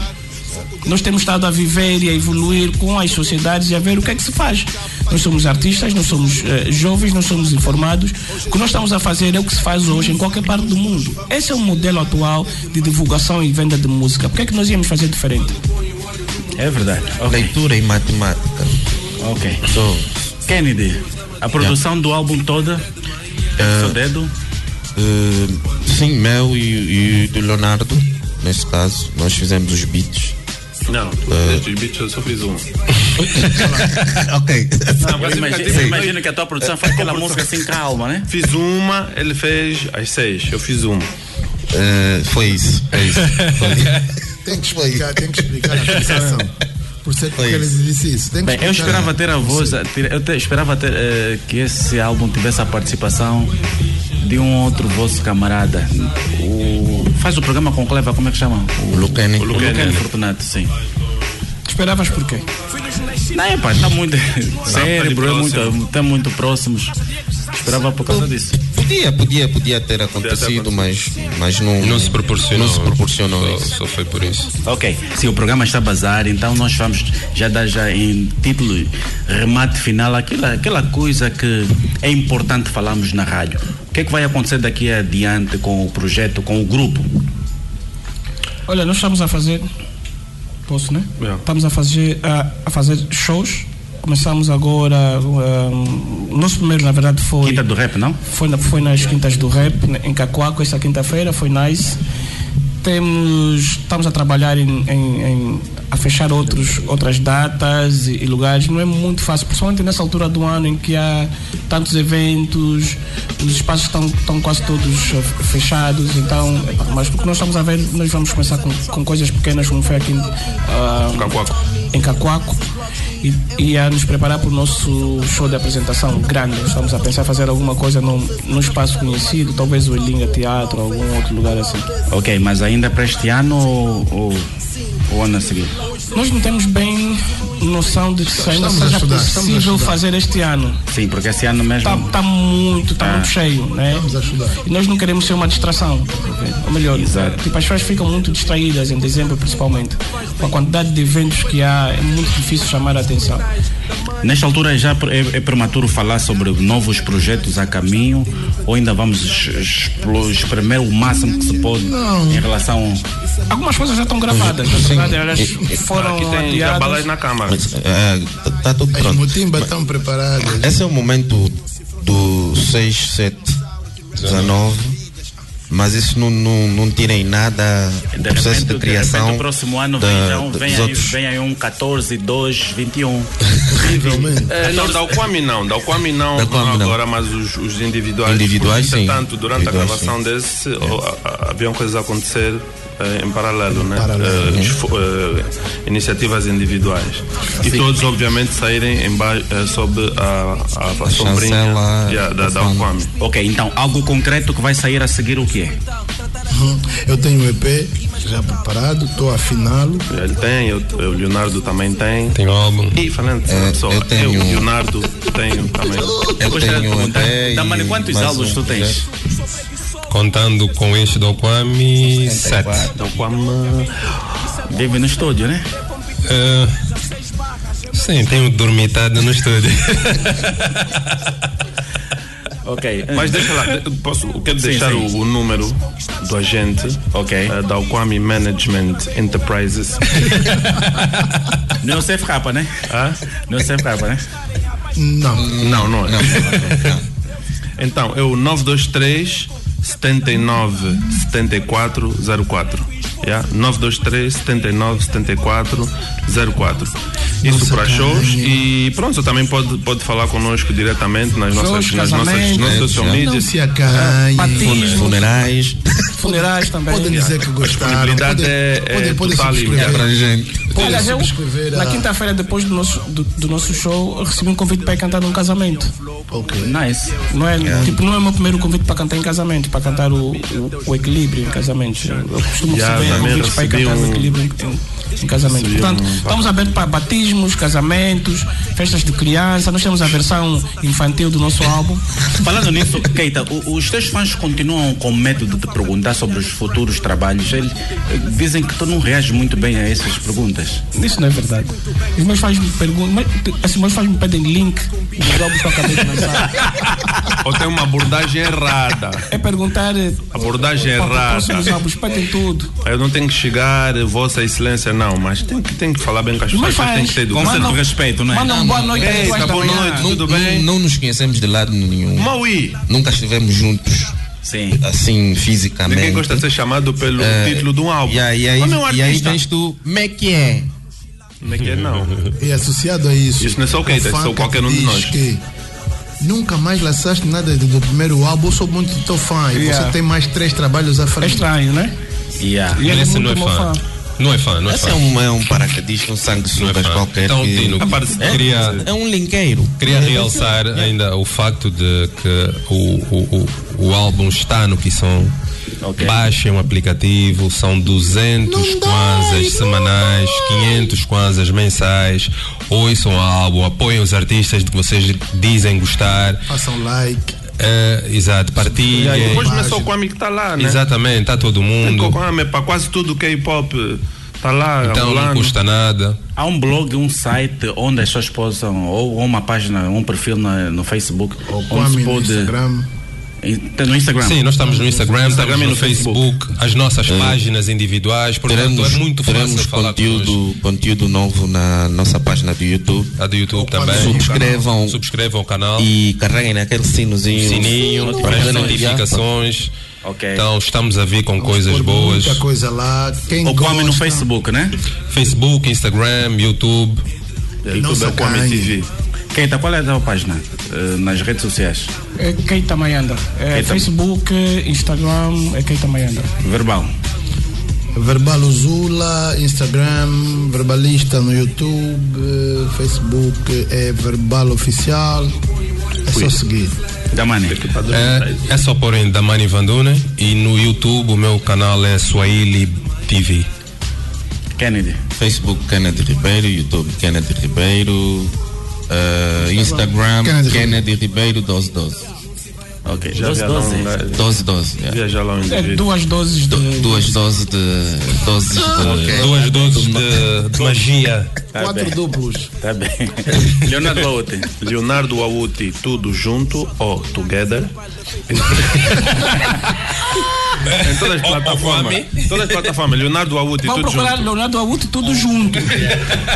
Nós temos estado a viver e a evoluir com as sociedades e a ver o que é que se faz. Nós somos artistas, nós somos eh, jovens, nós somos informados. O que nós estamos a fazer é o que se faz hoje em qualquer parte do mundo. Esse é o modelo atual de divulgação e venda de música. Por que é que nós íamos fazer diferente?
É verdade. Ok.
Leitura e matemática.
ok.
So,
Kennedy, a produção do álbum toda é do seu dedo?
eh, sim, meu e, e do Leonardo, nesse caso, nós fizemos os beats.
Não, tu fizeste os beats, eu só fiz um.
ok.
Eu imagino que a tua produção faz aquela música assim calma, né?
Fiz uma, ele fez às seis. Eu fiz uma.
Eh, foi isso. É isso.
Tem que explicar, tem que explicar a fixação. Por ser que ele disse isso. Tem que
Bem, eu esperava ter a voz, eu te- esperava ter, eh, que esse álbum tivesse a participação de um outro vosso camarada. O, faz o programa com o Cleva, como é que chama? O,
Lucani.
o Lucani Fortunato, sim.
Esperavas por quê?
Não, é pá, está muito cérebro, é
próximo.
muito, tá muito próximos. Esperava por causa disso.
Podia, podia, podia ter acontecido, mas, mas não,
Não se proporcionou.
Não se proporcionou
Só,
isso.
só foi por isso.
Ok, se o programa está a bazar, então nós vamos já dar já em título, remate final, aquela, aquela coisa que é importante falarmos na rádio. O que é que vai acontecer daqui adiante com o projeto, com o grupo?
Olha, nós estamos a fazer. Posso, né?
Yeah.
Estamos a fazer, a, a fazer shows. Começamos agora. um, o nosso primeiro, na verdade, foi.
Quinta do rap, não?
Foi, na- foi nas quintas do rap, em Cacoaco, esta quinta-feira, foi nice. Temos, estamos a trabalhar em, em- em- a fechar outros, outras datas e, e lugares. Não é muito fácil, principalmente nessa altura do ano em que há tantos eventos, os espaços estão, estão quase todos fechados. Então, mas o que nós estamos a ver, nós vamos começar com, com coisas pequenas, como foi aqui
Cacoaco.
em Cacoaco. E, e a nos preparar para o nosso show de apresentação grande. Estamos a pensar em fazer alguma coisa num, num espaço conhecido, talvez o Elinga Teatro, algum outro lugar assim.
Ok, mas ainda para este ano ou, ou, ou ano a seguir?
Nós não temos bem noção de se ainda
Estamos a
seja
estudar, estamos
possível fazer este ano.
Sim, porque esse ano mesmo.
Está tá muito, está
Ah.
muito cheio, né?
Vamos ajudar.
E nós não queremos ser uma distração. Ou melhor,
Exato.
tipo, as pessoas ficam muito distraídas em dezembro, principalmente. Com a quantidade de eventos que há, é muito difícil chamar a atenção.
Nesta altura já é, é prematuro falar sobre novos projetos a caminho ou ainda vamos espremer o máximo que se pode em relação.
Algumas coisas já estão gravadas, verdade, elas foram
Aqui tem já balai
adiadas.
na câmara.
Mas, está tudo
As
pronto.
motimbas estão preparadas.
Esse é o momento do 6, 7, 19. Mas isso não, não, não tira em nada o
De
processo
repente,
de criação.
repente, o próximo ano
da-
vem, então,
dos
vem, aí,
outros.
vem aí um 14, 2, 21.
Possivelmente.
É, não, da Kwame não, da Kwame não,
Da Kwame não.
agora, mas os, os individuais.
Individuais, sim.
Entretanto, durante
Individuais,
a gravação desse, oh, a- a- haviam coisas a acontecer em paralelo, né?
Paralelo.
Eh, eh, iniciativas individuais. E todos, obviamente, saírem em ba- eh, sob a, a, a sombrinha
chancela
yeah, da,
da.
Ok, então algo concreto que vai sair a seguir o que é?
Uhum. Eu tenho um EP já preparado, estou a afiná-lo.
Ele tem, eu, o Leonardo também tem.
Tem um álbum.
E falando de
É,
pessoa,
eu tenho-
eu, Leonardo, tenho também.
Eu
gostaria de
tenho
perguntar,
até.
Damani, quantos álbuns
um
tu tens?
projeto.
Contando com este do Kwame, sete.
Da Kwame.
Vive no estúdio, né?
Eh, sim, tenho dormitado no estúdio.
Ok.
Mas deixa lá, posso, quero
Sim,
deixar
sim.
O, o número do agente
Ok.
eh, da Kwame Management Enterprises.
Não é o Safe Rapa, né?
Hã?
Não é o Safe Rapa, né?
Não.
Não, não é.
Não, não.
Então, é o 923 79 74 04. Yeah? 923 79 74 04. Isso
Nossa,
para shows
carinha.
e pronto, você também pode, pode falar connosco diretamente nas nossas,
Shows,
nas nossas,
casamentos.
nas social media.
Não se acanhem.
Batismo.
Funerais.
Funerais também.
Podem dizer que gostaram.
disponibilidade
Podem,
é- é
podem, podem
total e
Aliás, eu, na quinta-feira, depois do nosso, do, do nosso show, eu recebi um convite para ir cantar num casamento.
Ok.
Nice.
Não é, tipo, não é o meu primeiro convite para cantar em casamento, para cantar o, o, o equilíbrio em casamentos. Eu costumo
Já,
receber convites para cantar
um-
o equilíbrio em, em, casamento.
Recebi
Portanto,
um-
estamos abertos para batismos, casamentos, festas de criança. Nós temos a versão infantil do nosso álbum.
Falando nisso, Keita, os teus fãs continuam com medo de te perguntar sobre os futuros trabalhos. Eles eh, dizem que tu não reages muito bem a essas perguntas.
Isso não é verdade. Os meus fãs me perguntam, mas, assim, meus fãs me pedem link dos álbuns que eu acabei de lançar.
Ou tem uma abordagem errada.
É perguntar. eh,
Abordagem
os
errada.
próximos álbuns, pedem tudo.
Eu não tenho que chegar, Vossa Excelência, não, mas tem que, tem que falar bem com as
Os
pessoas, tem que ter
Com
educação.
certo respeito, não é?
Mandam boa noite às
Ei,
duas
tá
da
boa noite.
Não,
Tudo
não-
bem?
não nos conhecemos de lado nenhum.
Maui,
Nunca estivemos juntos,
Sim.
assim, fisicamente.
ninguém gosta de ser chamado pelo título de um álbum.
E aí, e aí,
Como é um
e aí
artista?
tens tu, como é que é?
Não é que é, não.
E associado a isso.
Isso não é só o isso é
que
qualquer um de nós.
Que nunca mais lançaste nada do primeiro álbum, eu sou muito teu fã. E
Yeah.
você tem mais três trabalhos à
É
frente.
estranho, né?
Yeah.
E ele é muito
é
meu
fã.
fã.
Não é fã, não é
Esse
fã.
é um, é um paraquedista, um
Não é
sanguessugas
fã.
qualquer.
Então,
que-
Tino,
Aparece-
queria,
É um lingueiro.
queria realçar ainda o facto de que o, o, o, o álbum está no Kisson.
Ok.
Baixem o aplicativo, são 200 kwanzas semanais, 500 kwanzas mensais. Ouçam o álbum, apoiem os artistas de que vocês dizem gostar.
Façam like.
É, exato,
E
partilhem.
aí, depois não é só o Kwame que está lá, né?
Exatamente, está todo
Tem
mundo.
Kwame, para quase tudo o K-pop está lá,
Então não custa nada.
Há um blog, um site onde as pessoas possam, ou ou uma página, um perfil na- no Facebook,
Ou
onde se
no
pode.
Instagram.
E Tem no Instagram.
Sim, nós estamos no Instagram,
Instagram
estamos
e
no
no
Facebook, as nossas páginas individuais, portanto
Teremos,
é muito
teremos
fácil falar connosco.
conteúdo, conteúdo novo na nossa página do YouTube.
A do YouTube também.
Subscrevam
Subscrevam o canal.
e carreguem naquele sinozinho.
sininho,
para
as notificações.
Ok.
Então estamos a vir com coisas
Pôr
boas.
Muita coisa lá. Quem
O Kwame no Facebook, né?
Facebook, Instagram, YouTube.
YouTube é Kwame. TV.
Keita, qual é a tua página eh, nas redes sociais?
É Keita Mayanda. É
Keita.
Facebook, Instagram, é Keita Mayanda.
Verbal.
Verbal Zula, Instagram, Verbalista no YouTube, Facebook é Verbal Oficial. É só seguir.
Damani.
É, é só pôr em Damani Vandune e no YouTube o meu canal é Swahili TV.
Kennedy.
Facebook Kennedy Ribeiro, YouTube Kennedy Ribeiro, eh, Instagram
Kennedy
Kennedy, Ribeiro 1212.
Ok.
Já
12,
viajar
12.
um gajo-
1212. yeah.
Lá um
É
indivíduo.
duas doses de.
Duas doses de. Doses de.
Duas doses de, de magia.
Quatro duplos.
Tá bem. Leonardo Baute.
Leonardo Awuti, tudo junto ou together. em todas as plataformas. Todas as plataformas. Leonardo Awuti,
Vamos
tudo
procurar
junto.
Leonardo Auto tudo junto.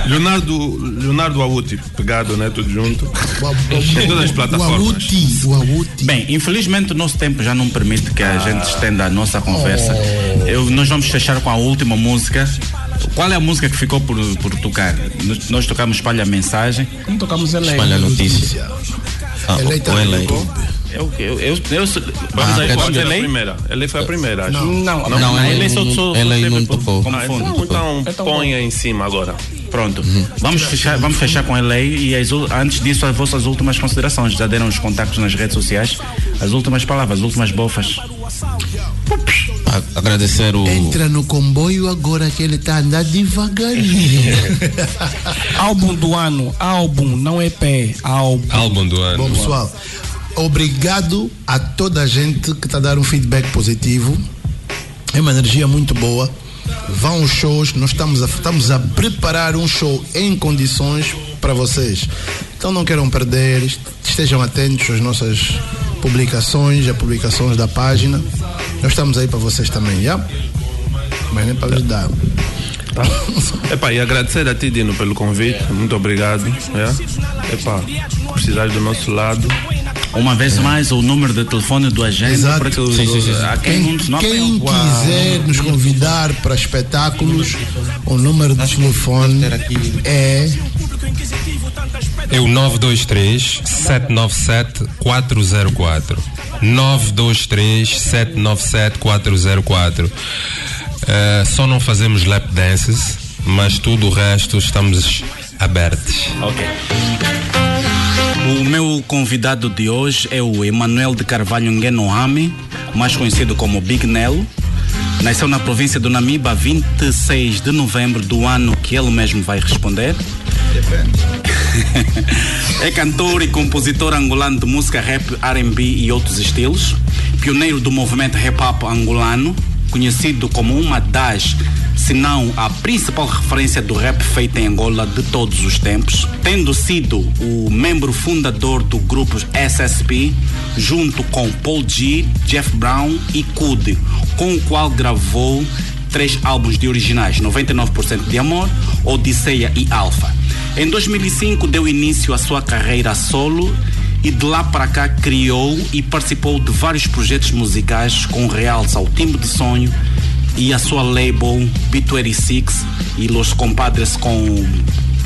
Leonardo, Leonardo Awuti, pegado, né? Tudo junto. em todas as
O
plataformas.
Awuti, o Awuti.
Bem, infelizmente o nosso tempo já não permite que a gente estenda a nossa conversa. Eu- nós vamos fechar com a última música. Qual é a música que ficou por, por tocar? Nós, nós tocamos Espalha Mensagem.
Não tocamos ele.
Espalha notícia. Ah,
Eleita
o LA.
YouTube.
Eu, eu, eu, eu, vamos
Ah, dizer,
é a
ler?
primeira. Ela foi a primeira, acho.
Não,
Não,
Não,
não,
ele
ele só,
não-
só,
ele não
por-
tocou.
Ah, então, então
Então,
ponha em cima agora.
Pronto. Vamos fechar, vamos fechar com ele aí e as antes disso as vossas últimas considerações. Já deram os contactos nas redes sociais. As últimas palavras, as últimas bofas.
A- Agradecer o.
Entra no comboio agora que ele tá andando devagarinho.
Álbum do ano. Álbum, não é pé. Álbum.
Álbum do ano.
Bom, pessoal, obrigado a toda a gente que está a dar um feedback positivo. É uma energia muito boa. Vão aos shows, nós estamos a, estamos a preparar um show em condições para vocês. Então não queiram perder, est- estejam atentos às nossas publicações, às publicações da página. Nós estamos aí para vocês também, já? Mas nem para ajudar.
Epá, e agradecer a ti, Dino, pelo convite. Muito obrigado. É? Epá, precisar do nosso lado.
Uma vez mais, o número de telefone do agente
Exato.
para que os-
Sim, sim, sim,
quem,
Quem,
não
quem quiser nos convidar para espetáculos, o número de telefone é
É o 923 797 404. 923 797 404. Eh, só não fazemos lap dances, mas tudo o resto estamos abertos.
Ok. O meu convidado de hoje é o Emanuel de Carvalho Ngenoami, mais conhecido como Big Nelo. Nasceu na província do Namiba, 26 de novembro do ano que ele mesmo vai responder. é cantor e compositor angolano de música rap, R&B e outros estilos. Pioneiro do movimento hip hop angolano, conhecido como uma das, se não a principal referência do rap feito em Angola de todos os tempos, tendo sido o membro fundador do grupo SSP, junto com Paul G, Jeff Brown e Kud, com o qual gravou três álbuns de originais, 99% de Amor, Odisseia e Alpha. Em 2005 deu início à sua carreira solo e de lá para cá criou e participou de vários projetos musicais com realce ao Timbre de Sonho e a sua label B26 e Los Compadres com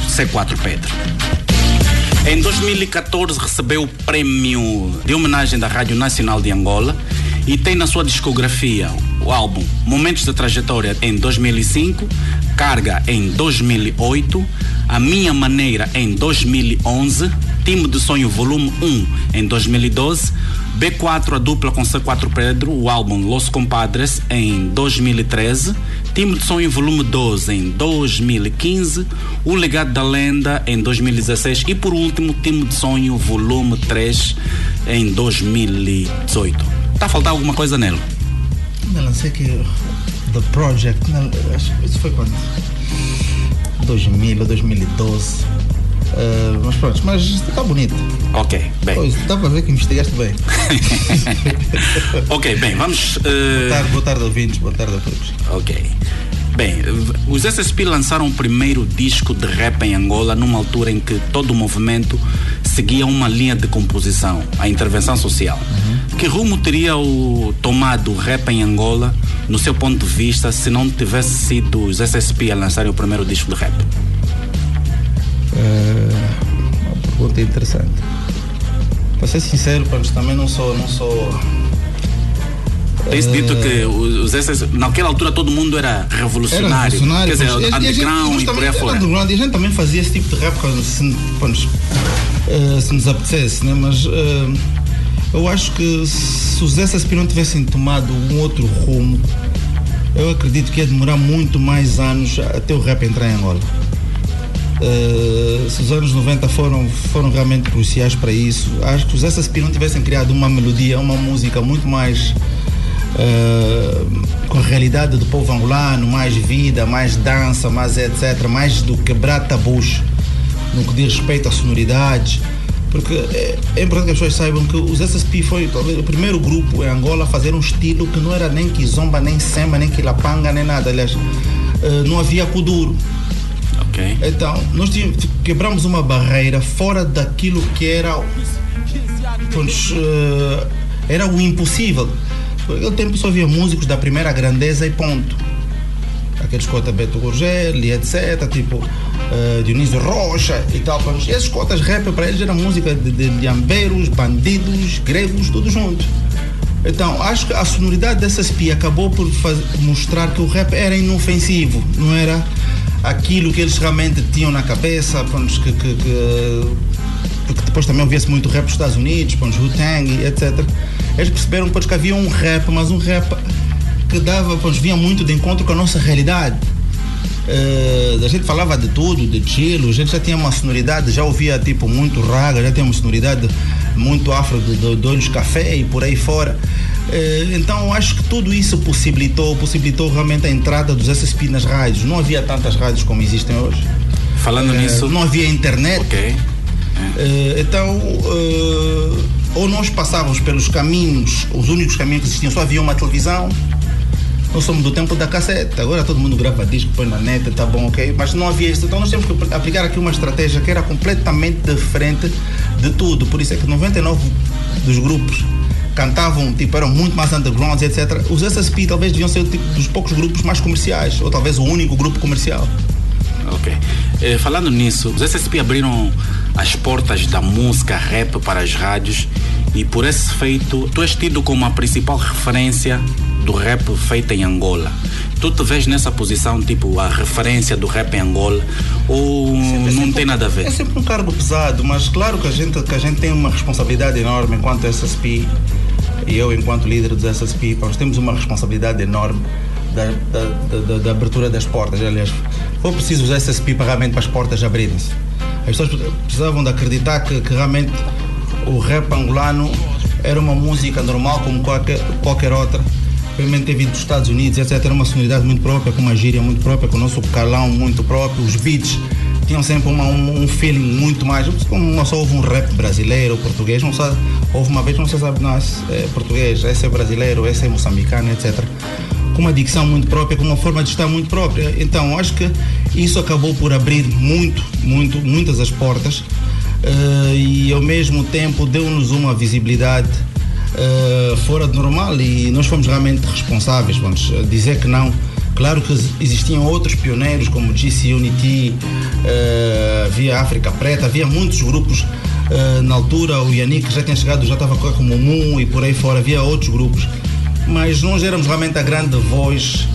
C4 Pedro. Em 2014 recebeu o prêmio de homenagem da Rádio Nacional de Angola e tem na sua discografia o álbum Momentos da Trajetória em 2005, Carga em 2008, A Minha Maneira em 2011, Time de Sonho Volume 1 em 2012, B4 a dupla com C4 Pedro, o álbum Los Compadres em 2013, Time de Sonho Volume 12 em 2015, O Legado da Lenda em 2016 e por último Time de Sonho Volume 3 em 2018. Tá a faltar alguma coisa nele?
Não, sei que. The Project. Não, isso foi quando? 2000 ou 2012. Eh, mas pronto, mas está bonito.
Ok, bem.
Pois, dá para ver que investigaste bem.
ok, bem, vamos.
Boa
eh,
tarde, boa tarde, ouvintes. Boa tarde a todos.
Ok.
Bem, os SSP lançaram o primeiro disco de rap em Angola numa altura em que todo o movimento seguia uma linha de composição, a intervenção social.
Uhum.
Que rumo teria o tomado o rap em Angola, no seu ponto de vista, se não tivesse sido os SSP a lançarem o primeiro disco de rap?
É uma pergunta interessante. Para ser sincero, pronto, também não sou, não sou
Tem-se dito que os SS, naquela altura todo mundo era revolucionário.
Era revolucionário.
Quer dizer,
pois. A gente-
underground e por aí fora.
underground, E a gente também fazia esse tipo de rap quando se, pronto, eh, se nos apetecesse, né? mas eh, eu acho que se os SSP não tivessem tomado um outro rumo, eu acredito que ia demorar muito mais anos até o rap entrar em Angola. Eh, se os anos 90 foram, foram realmente cruciais para isso, acho que os SSP não tivessem criado uma melodia, uma música muito mais eh, com a realidade do povo angolano, mais vida, mais dança, mais etc, mais do quebrar tabus no que diz respeito a sonoridades. Porque é, é importante que as pessoas saibam que os SSP foi talvez o primeiro grupo em Angola a fazer um estilo que não era nem Kizomba, nem Sema, nem Quilapanga, nem nada. Aliás, eh, não havia Kuduro.
Ok.
Então, nós tínhamos- quebramos uma barreira fora daquilo que era, pois, eh, era o impossível. Naquele tempo só havia músicos da primeira grandeza e ponto. Aqueles cotas Beto Gurgel e etc. Tipo eh, Dionísio Rocha e tal. Pois, esses cotas rap para eles era música de, de, de ambeiros, bandidos, gregos, tudo junto. Então, acho que a sonoridade dessa SPI acabou por mostrar que o rap era inofensivo, não era aquilo que eles realmente tinham na cabeça, pronto, que, que, que- porque depois também ouvia-se muito rap dos Estados Unidos, pronto, Wu-Tang, etc. Eles perceberam depois que havia um rap, mas um rap que dava, pronto, vinha muito de encontro com a nossa realidade. Eh, a gente falava de tudo, de chilo, a gente já tinha uma sonoridade, já ouvia tipo muito raga, já tinha uma sonoridade muito afro de, de, de olhos café e por aí fora. Eh, então acho que tudo isso possibilitou, possibilitou realmente a entrada dos SSP nas rádios. Não havia tantas rádios como existem hoje.
Falando
Eh,
nisso.
Não havia internet.
Ok.
Eh, então, ou nós passávamos pelos caminhos, os únicos caminhos que existiam, só havia uma televisão. Nós somos do tempo da cassete, agora todo mundo grava disco, põe na net, tá bom, ok? Mas não havia isso. Então nós temos que aplicar aqui uma estratégia que era completamente diferente de tudo. Por isso é que 99 dos grupos cantavam, tipo, eram muito mais undergrounds, etc. Os SSP talvez deviam ser tipo, dos poucos grupos mais comerciais, ou talvez o único grupo comercial.
Ok. Eh, falando nisso, os SSP abriram as portas da música rap para as rádios e por esse feito, tu és tido como a principal referência do rap feita em Angola. Tu te vês nessa posição, tipo, a referência do rap em Angola ou não tem nada a ver?
É sempre um cargo pesado, mas claro que a gente, que a gente tem uma responsabilidade enorme enquanto SSP e eu enquanto líder dos SSP, nós temos uma responsabilidade enorme da, da, da- da- abertura das portas. Aliás, foi preciso os SSP para realmente para as portas abrirem-se. As pessoas precisavam de acreditar que, que realmente o rap angolano era uma música normal como qualquer, qualquer outra. Obviamente ter vindo dos Estados Unidos, etc. Era uma sonoridade muito própria, com uma gíria muito própria, com o nosso calão muito próprio, os beats tinham sempre uma- um, um feeling muito mais. Como não só houve um rap brasileiro, português, não só houve uma vez, não se sabe, não, esse é português, esse é brasileiro, esse é moçambicano, etc. Com uma dicção muito própria, com uma forma de estar muito própria. Então, acho que isso acabou por abrir muito, muito, muitas as portas eh, e ao mesmo tempo deu-nos uma visibilidade eh, fora do normal e nós fomos realmente responsáveis, vamos eh, dizer que não. Claro que existiam outros pioneiros como GC Unity, eh, havia África Preta, havia muitos grupos eh, na altura, o Yannick já tinha chegado, já estava com o Mumu e por aí fora, havia outros grupos, mas nós éramos realmente a grande voz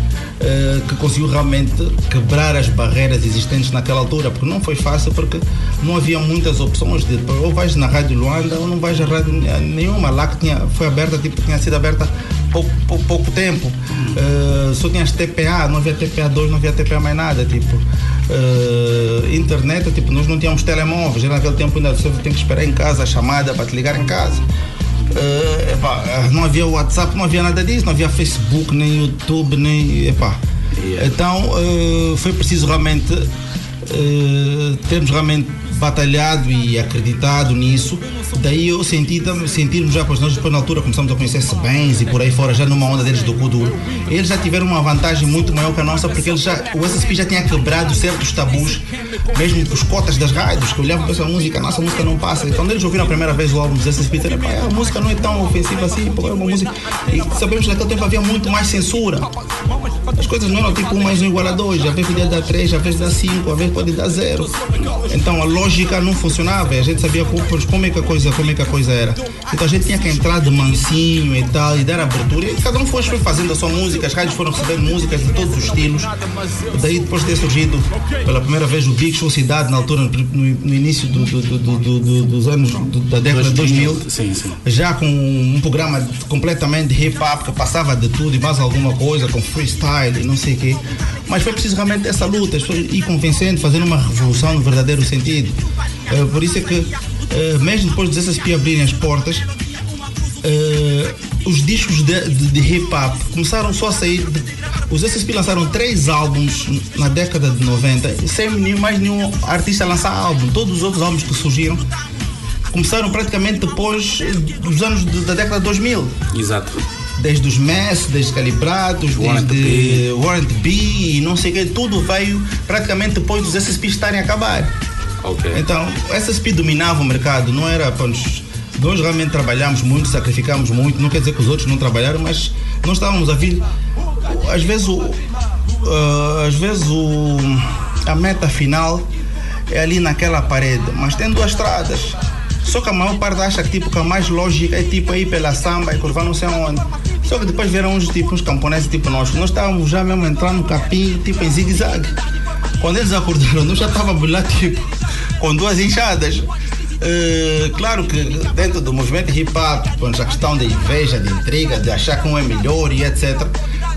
que conseguiu realmente quebrar as barreiras existentes naquela altura, porque não foi fácil, porque não havia muitas opções de ou vais na Rádio Luanda ou não vais à rádio nenhuma. Lá que tinha, foi aberta, tipo, tinha sido aberta pouco, pouco, pouco tempo. Eh, só tinhas TPA, não havia TPA 2, não havia TPA mais nada, tipo. eh, internet, tipo, nós não tínhamos telemóveis, naquele tempo ainda você tem que esperar em casa a chamada para te ligar em casa. Eh, epá, não havia WhatsApp, não havia nada disso, não havia Facebook, nem YouTube, nem. Epá. Então eh, foi preciso realmente eh, termos realmente batalhado e acreditado nisso, daí eu senti sentirmos já, pois nós depois na altura começamos a conhecer bens e por aí fora, já numa onda deles do Kuduro, eles já tiveram uma vantagem muito maior que a nossa, porque eles já, o SSP já tinha quebrado certos tabus, mesmo os cotas das rádios, que olhavam para essa música, a nossa música não passa. E quando eles ouviram a primeira vez o álbum dos SSP, disseram, pá, a música não é tão ofensiva assim, pô, é uma música. E sabemos que naquele tempo havia muito mais censura. As coisas não eram tipo mais um igual a dois, às vezes podia dar três, às vezes dar cinco, às vezes pode dar zero. Então a lógica não funcionava, e a gente sabia como, é que a coisa, como é que a coisa era. Então a gente tinha que entrar de mansinho e tal, e dar abertura. E cada um foi, fazendo a sua música, as rádios foram recebendo músicas de todos os estilos. Daí depois de ter surgido pela primeira vez o Big Show Cidade, na altura, no, no início do, do, do, dos anos da década de 2000,
sim, sim.
já com um programa completamente de hip hop que passava de tudo e mais alguma coisa, com freestyle e não sei o quê. Mas foi preciso realmente essa luta, pessoas ir convencendo, fazendo uma revolução no verdadeiro sentido. Uh, por isso é que, uh, mesmo depois dos SSP abrirem as portas, uh, os discos de, de, de, hip hop começaram só a sair. De, os SSP lançaram três álbuns na década de 90, sem nenhum, mais nenhum artista lançar álbum. Todos os outros álbuns que surgiram começaram praticamente depois dos anos de, da década de 2000.
Exato
desde os Mess, desde Calibrados,
Warrant
desde Warrant B e não sei o que, tudo veio praticamente depois dos SSP estarem a acabar.
Okay.
Então, o SSP dominava o mercado, não era. Nós, nós realmente trabalhamos muito, sacrificamos muito, não quer dizer que os outros não trabalharam, mas nós estávamos a vir. Às vezes, o, uh, às vezes o, a meta final é ali naquela parede, mas tem duas estradas. Só que a maior parte acha que tipo, que a mais lógica é tipo ir pela samba e curvar não sei onde. Só que depois vieram uns tipos, uns camponeses tipo nós. Nós estávamos já mesmo entrando no capim, tipo em zigue-zague. Quando eles acordaram, nós já estávamos lá, tipo, com duas enxadas. Uh, claro que dentro do movimento hip hop, a questão da inveja, de intriga, de achar que um é melhor e etc.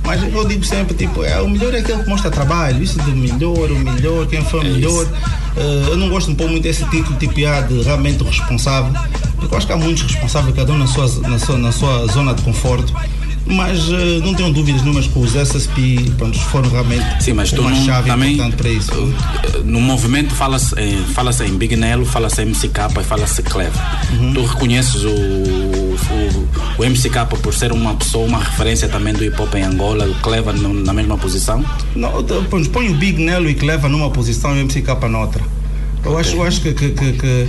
Mas eu digo sempre, tipo, é, o melhor é aquele que mostra trabalho, isso do melhor, o melhor, quem foi o
É
melhor. Uh, eu não gosto de pôr muito esse título tipo ah, de realmente responsável, porque eu acho que há muitos responsáveis, cada um na sua, na sua, na sua zona de conforto. Mas uh, não tenho dúvidas nenhumas que os SSP pronto, foram realmente
Sim, mas
uma
não,
chave
também,
importante para isso.
uh, No movimento fala-se em, fala em Big Nelo, fala-se em MCK e fala-se Clever.
Uhum.
Tu reconheces o, o, o MCK por ser uma pessoa, uma referência também do hip hop em Angola, o Clever no- na mesma posição?
Não, põe, o Big Nelo e que leva numa posição e o MCK noutra. Eu acho, eu acho que, que, que, que,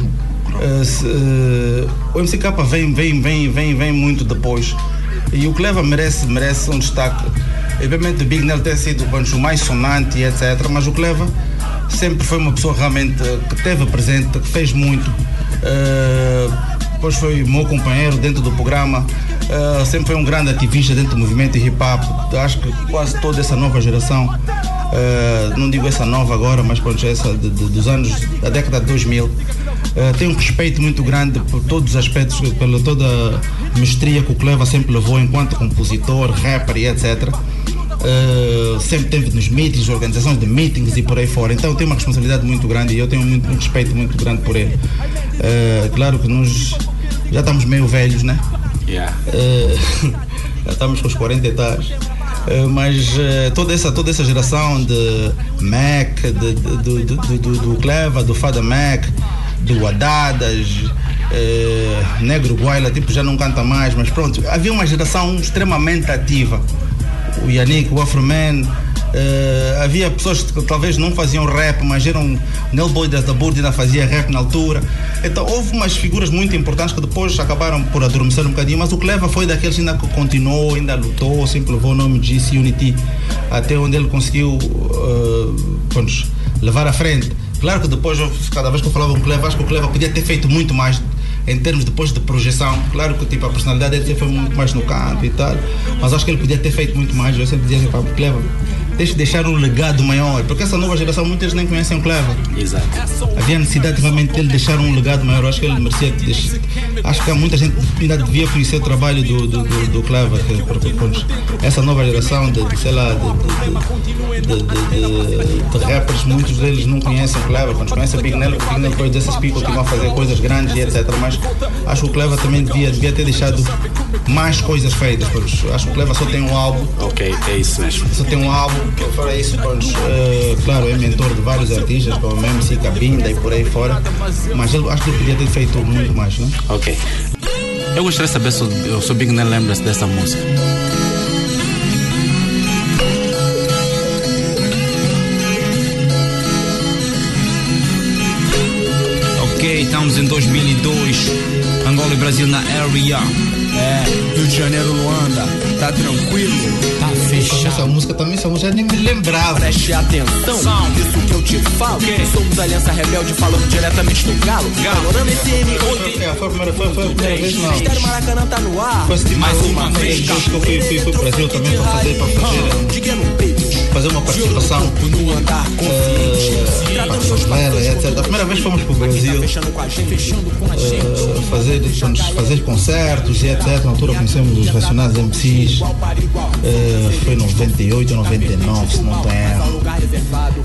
eh, se, eh, o MCK vem, vem, vem, vem, vem muito depois. E o Cleva merece, merece um destaque. Obviamente o Big Nelo tem sido o mais sonante etc. Mas o Cleva sempre foi uma pessoa realmente que teve presente, que fez muito. Eh, depois foi meu companheiro dentro do programa. Eh, sempre foi um grande ativista dentro do movimento hip hop. Acho que quase toda essa nova geração, eh, não digo essa nova agora, mas pronto, essa de- de- dos anos da década de 2000, eh, tem um respeito muito grande por todos os aspectos, pela toda a mestria que o Cleva sempre levou enquanto compositor, rapper e etc. Uh, sempre teve nos meetings, organizações de meetings e por aí fora. Então tem uma responsabilidade muito grande e eu tenho muito, um respeito muito grande por ele. Uh, claro que nós já estamos meio velhos, né?
Yeah.
Uh, já estamos com os 40 e. Uh, mas toda, essa, toda essa geração de Mac, de, de- do, do, do, do, do Cleva, do Fada Mac, do Adadas, Negro Guaila, tipo, já não canta mais, mas pronto, havia uma geração extremamente ativa. O Yannick, o Afroman, uh, havia pessoas que talvez não faziam rap, mas eram Nel Boy da Burdi ainda fazia rap na altura. Então houve umas figuras muito importantes que depois acabaram por adormecer um bocadinho, mas o Cleva foi daqueles ainda que continuou, ainda lutou, sempre levou o nome de GC Unity até onde ele conseguiu uh, levar à frente. Claro que depois, cada vez que eu falava com o Cleva, acho que o Cleva podia ter feito muito mais em termos depois de projeção. Claro que tipo, a personalidade dele foi muito mais no canto e tal, mas acho que ele podia ter feito muito mais. Eu sempre dizia para o Deixa de deixar um legado maior, porque essa nova geração muitas nem conhecem o Cleva.
Exato.
Havia necessidade realmente dele deixar um legado maior. Acho que ele merecia. deixar- Acho que há muita gente que ainda devia conhecer o trabalho do, do, do, do Cleva, que, porque, pronto, essa nova geração de, de, sei lá, de, de, de, rappers, muitos deles não conhecem o Cleva. Quando conhecem o Big Nelo, o Big Nelo depois desses people continuam a fazer coisas grandes e etc. Mas acho que o Cleva também devia, devia ter deixado mais coisas feitas. Pois, acho que o Cleva só tem um álbum
Ok, é isso mesmo.
só tem um álbum Fora isso, pronto, eh, claro, é mentor de vários artistas, como MC Cabinda e por aí fora, mas ele, acho que podia ter feito muito mais, não?
Ok. Eu gostaria de saber se o Big Nel lembra-se dessa música.
Ok, estamos em 2002. Angola e Brasil na area. É, Rio de Janeiro, Luanda. Tá tranquilo? Tá fechado.
Essa música também, essa música eu nem me lembrava.
Preste atenção, isso que eu te falo. Somos Aliança Rebelde falando diretamente do Galo. Panorama FM, onde.
É, foi a primeira, foi, foi a primeira vez, não.
Mistério Maracanã tá no ar.
Foi assim,
Mais
uma,
vez,
vez que eu fui, fui, pro Brasil também para fazer, para fazer,
Diga no peito.
Fazer uma participação
No andar
eh, para a favela, etc. A primeira vez fomos para o Brasil
a gente.
eh, fazer, fazer concertos e etc. Na altura conhecemos os Racionais MCs. eh, foi em 98 ou 99, se não estou em erro.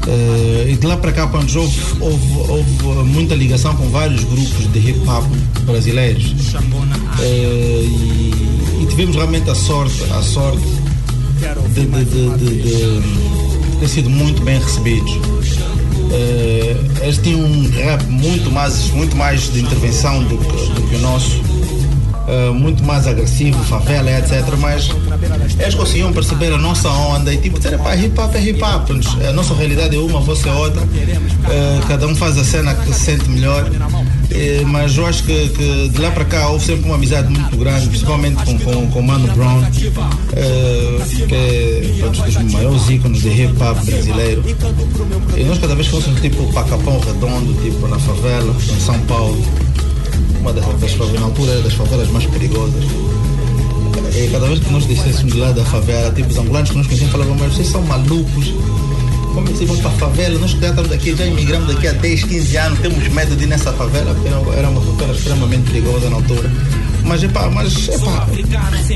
Eh, e de lá para cá, pronto, houve, houve, houve muita ligação com vários grupos de hip hop brasileiros. Eh, e, e tivemos realmente a sorte, a sorte de, de, de, ter sido muito bem recebidos. Eh, eles tinham um rap muito mais, muito mais de intervenção do do que o nosso, eh, muito mais agressivo, favela, etc. Mas eles conseguiam perceber a nossa onda e tipo, dizer, pá, hip hop é hip hop. A nossa realidade é uma, vossa é outra. Eh, cada um faz a cena que se sente melhor. Eh, mas eu acho que, que de lá para cá houve sempre uma amizade muito grande, principalmente com, com, com Mano Brown, que é pronto, dos maiores ícones de hip hop brasileiro. E nós cada vez que fôssemos tipo para Redondo, tipo na favela, em São Paulo, uma das, favelas, na altura das favelas mais perigosas. E cada vez que nós descêssemos de lá da favela, tipo os angolanos que nós conhecíamos falavam, mas vocês são malucos. Como é que vocês vão para a favela? Nós já estamos aqui, já imigramos daqui a 10, 15 anos, temos medo de ir nessa favela, porque era uma favela extremamente perigosa na altura. Mas é pá, mas é pá.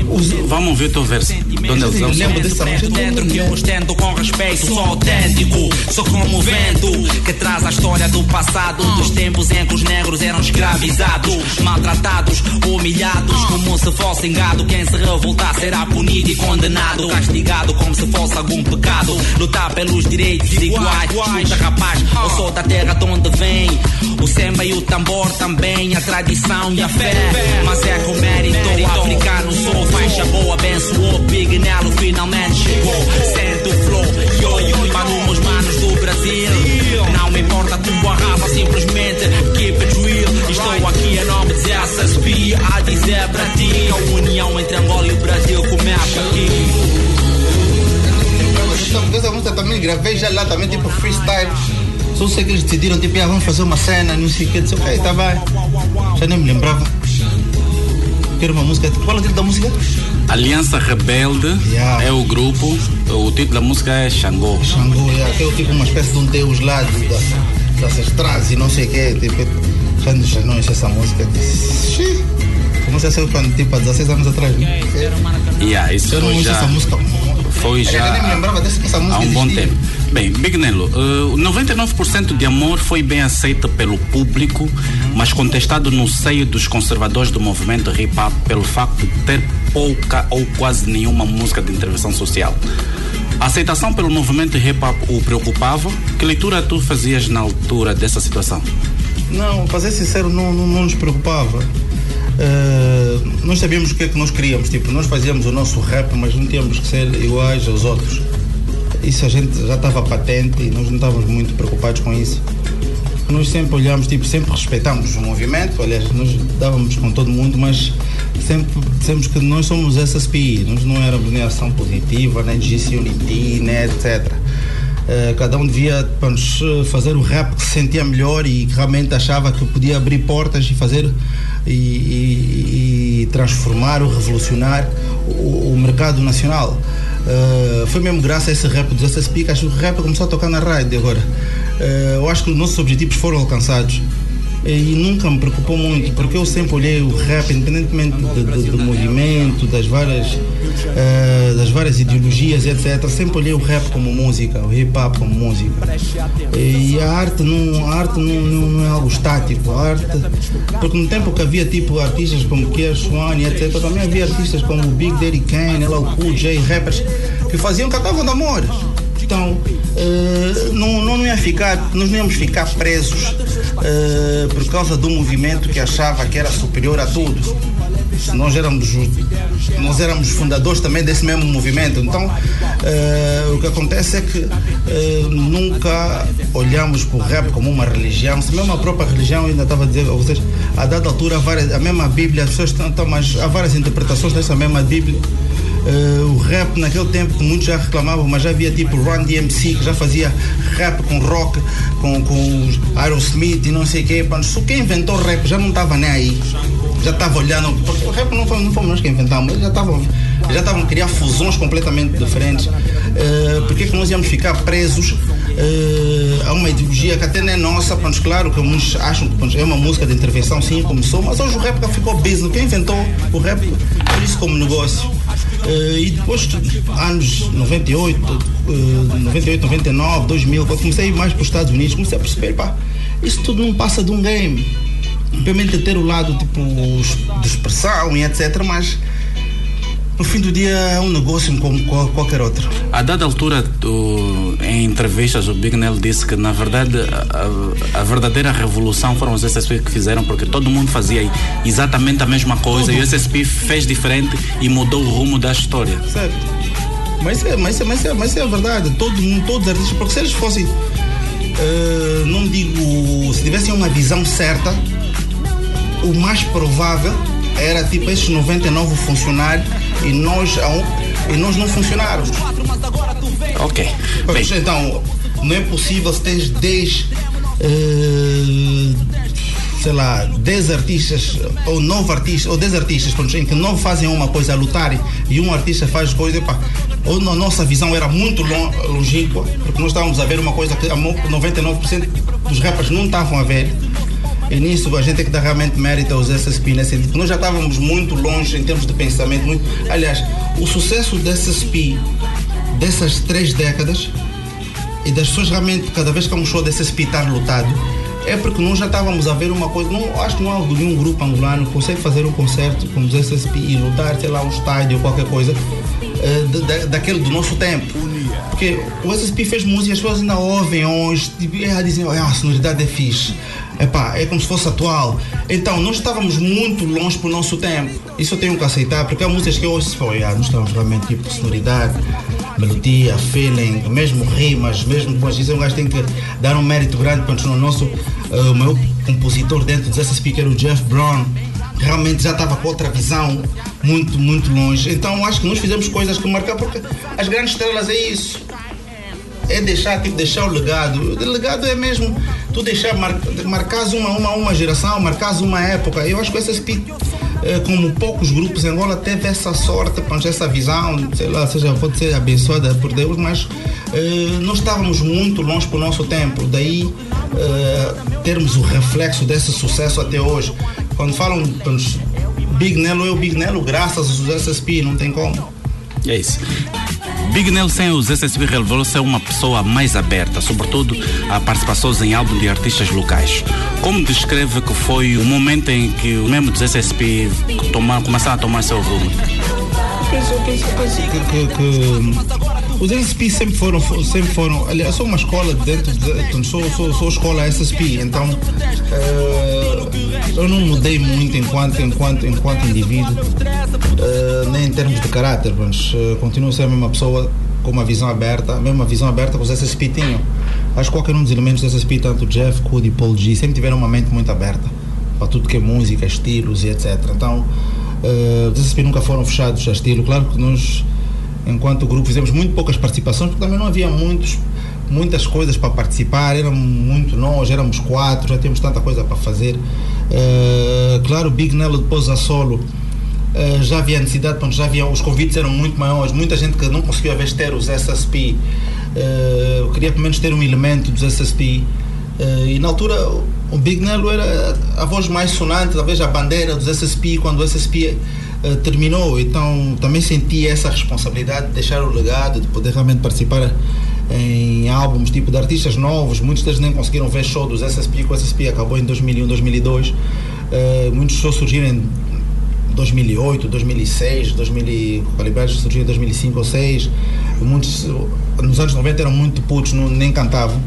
Os,
Vamos o teu verso. Eles
eu lembro dessa.
Dentro que eu ostento com respeito, sou autêntico, sou como o vento que traz a história do passado, dos tempos em que os negros eram escravizados, maltratados, humilhados, como se fossem gado. Quem se revoltar será punido e condenado, castigado como se fosse algum pecado. Lutar pelos direitos iguais, escuta rapaz, eu sou da terra de onde vem. O samba e o tambor também, a tradição e a fé. Mas é com mérito, africano sou, faixa boa, abençoou. Big Nelo finalmente chegou. Sente o flow, yo, yo, para os manos do Brasil. Não me importa a tua raça, simplesmente keep it real. Estou aqui em nome de SSP a dizer para ti: a união entre Angola e o Brasil começa aqui.
Essa música também gravei já lá também, tipo freestyle. Só sei que eles decidiram, tipo, ah, vamos fazer uma cena, não sei o que. Disse, ok, tá bem. Já nem me lembrava. Que era uma música. Qual é o título da música?
Aliança Rebelde
Yeah.
é o grupo. O título da música é Xangô.
Xangô, yeah, que é tipo uma espécie de um deus lá de, da, das ancestrais e não sei o que. Tipo, já não- enche essa música. Disse, "Xi." A música saiu quando, tipo, há 16 anos atrás. Né?
Yeah, isso
Eu não enche
já,
essa música.
foi
Eu
já
nem me lembrava dessa essa
há
música.
um bom
existia.
tempo. Bem, Big Nelo, uh, 99% de amor foi bem aceita pelo público, mas contestado no seio dos conservadores do movimento hip hop pelo facto de ter pouca ou quase nenhuma música de intervenção social. A aceitação pelo movimento hip hop o preocupava? Que leitura tu fazias na altura dessa situação?
Não, para ser sincero, não, não, não nos preocupava. Eh, nós sabíamos o que é que nós queríamos. Tipo, nós fazíamos o nosso rap, mas não tínhamos que ser iguais aos outros. Isso a gente já estava patente e nós não estávamos muito preocupados com isso. Nós sempre olhamos, tipo, sempre respeitamos o movimento, aliás, nós dávamos com todo mundo, mas sempre dissemos que nós somos SSPI, nós não éramos nem ação positiva, nem GC Unity, nem etc. Eh, cada um devia pronto, fazer o rap que se sentia melhor e que realmente achava que podia abrir portas e fazer e, e- e transformar ou revolucionar o, o mercado nacional. Eh, foi mesmo graças a esse rap dos SSP que que o rap começou a tocar na rádio agora. Eh, eu acho que os nossos objetivos foram alcançados e nunca me preocupou muito porque eu sempre olhei o rap independentemente do, do- do movimento das várias eh, das várias ideologias etc sempre olhei o rap como música o hip hop como música. E a arte não a arte não, não- não é algo estático a arte porque no tempo que havia tipo artistas como Kier Swan etc também havia artistas como Big Daddy Kane, LL Cool J rappers que faziam cantavam de amores Então, uh, não, não ia ficar, nós não íamos ficar presos uh, por causa do movimento que achava que era superior a tudo. Nós éramos, nós éramos fundadores também desse mesmo movimento. Então, uh, o que acontece é que nunca olhamos para o rap como uma religião. Se mesmo a própria religião, ainda estava a dizer a vocês, a dada altura, várias, a mesma Bíblia, as pessoas estão, mas há várias interpretações dessa mesma Bíblia. Uh, o rap naquele tempo muitos já reclamavam, mas já havia tipo Run DMC que já fazia rap com rock, com, com Aerosmith e não sei o quê. Só quem inventou rap já não estava nem aí. Já estava olhando, porque o rap não foi, não fomos nós que inventamos, já estavam já estavam a criar fusões completamente diferentes. Uh, porque é que nós íamos ficar presos uh, a uma ideologia que até não é nossa? Pronto, claro que muitos acham que pronto, é uma música de intervenção, sim, começou, mas hoje o rap ficou business. Quem inventou o rap por isso como negócio? Uh, e depois, anos 98, uh, 98, 99, 2000, quando comecei mais para os Estados Unidos, comecei a perceber, pá, isso tudo não passa de um game. Obviamente ter o lado tipo de expressão e etc, mas no fim do dia é um negócio como qualquer outro.
A dada altura, tu, em entrevistas, o Big Nell disse que, na verdade, a, a, verdadeira revolução foram os SSP que fizeram, porque todo mundo fazia exatamente a mesma coisa Tudo. e o SSP fez diferente e mudou o rumo da história.
Certo. Mas é, mas é, mas é, mas é a verdade. Todo, todos os artistas, porque se eles fossem, uh, não digo, se tivessem uma visão certa, o mais provável era tipo esses 99 funcionários e nós, e nós não funcionamos.
Ok.
Pois, então, não é possível se tens 10, uh, sei lá, 10 artistas ou 9 artistas, ou 10 artistas pronto, em que não fazem uma coisa a lutar e um artista faz coisa, pá, ou na nossa visão era muito longínqua, porque nós estávamos a ver uma coisa que 99% dos rappers não estavam a ver e nisso a gente tem que dar realmente mérito aos SSP nesse. Nós já estávamos muito longe em termos de pensamento. Muito... Aliás, o sucesso do SSP dessas três décadas e das pessoas realmente, cada vez que há um show desse SSP estar lotado, é porque nós já estávamos a ver uma coisa. Não, acho que não há nenhum grupo angolano que consegue fazer um concerto com os SSP e lutar, sei lá, um estádio ou qualquer coisa uh, daquele do nosso tempo. Porque o SSP fez música, as pessoas ainda ouvem hoje, tipo, dizem, oh, a sonoridade é fixe epá, é como se fosse atual. Então, nós estávamos muito longe para o nosso tempo. Isso eu tenho que aceitar, porque há músicas que eu ouço e ah, nós estamos realmente tipo sonoridade, melodia, feeling, mesmo rimas, mesmo depois dizer, um gajo tem que dar um mérito grande para o nosso, uh, meu compositor dentro dessa speaker, o Jeff Brown, realmente já estava com outra visão, muito, muito longe. Então acho que nós fizemos coisas que marcaram, porque as grandes estrelas é isso é deixar, tipo, deixar o legado. O legado é mesmo tu deixar, mar, uma, uma, uma geração, marcares uma época. Eu acho que esse tipo, eh, como poucos grupos em Angola, teve essa sorte, essa visão, sei lá, seja, pode ser abençoada por Deus, mas eh, nós estávamos muito longe para o nosso tempo. Daí eh, termos o reflexo desse sucesso até hoje. Quando falam Big Nelo, o Big Nelo, graças aos SSP, não tem como.
É isso. Big Nelson, os SSB revelou ser uma pessoa mais aberta, sobretudo a participações em álbum de artistas locais. Como descreve que foi o momento em que os membros dos SSP tomar, começaram a tomar seu rumo?
Que, que, que os SSP sempre foram, sempre foram, aliás, sou uma escola dentro de, sou, sou, sou escola SSP, então uh, eu não mudei muito enquanto, enquanto, enquanto indivíduo, uh, nem em termos de caráter, mas uh, continuo a ser a mesma pessoa com uma visão aberta, a mesma visão aberta que os SSP tinham. Acho que qualquer um dos elementos do SSP, tanto Jeff, Cody Paul G, sempre tiveram uma mente muito aberta para tudo que é música, estilos e etc. Então, uh, os SSP nunca foram fechados a estilo. Claro que nós, enquanto grupo, fizemos muito poucas participações, porque também não havia muitos, muitas coisas para participar, eram muito nós, éramos quatro, já temos tanta coisa para fazer. Uh, claro, Big Nello depois a solo. Uh, já havia necessidade, já havia, os convites eram muito maiores, muita gente que não conseguia ver ter os SSP, uh, queria pelo menos ter um elemento dos SSP. Uh, e na altura o Big Nelo era a voz mais sonante, talvez a bandeira dos SSP quando o SSP uh, terminou. Então também senti essa responsabilidade de deixar o legado, de poder realmente participar em álbuns tipo de artistas novos. Muitos deles nem conseguiram ver show dos SSP, que o SSP acabou em 2001, 2002. Uh, muitos shows surgiram 2008, 2006, 2000, o Calibrados surgiu em 2005 ou 2006. Muitos, nos anos 90 eram muito putos, não, nem cantavam.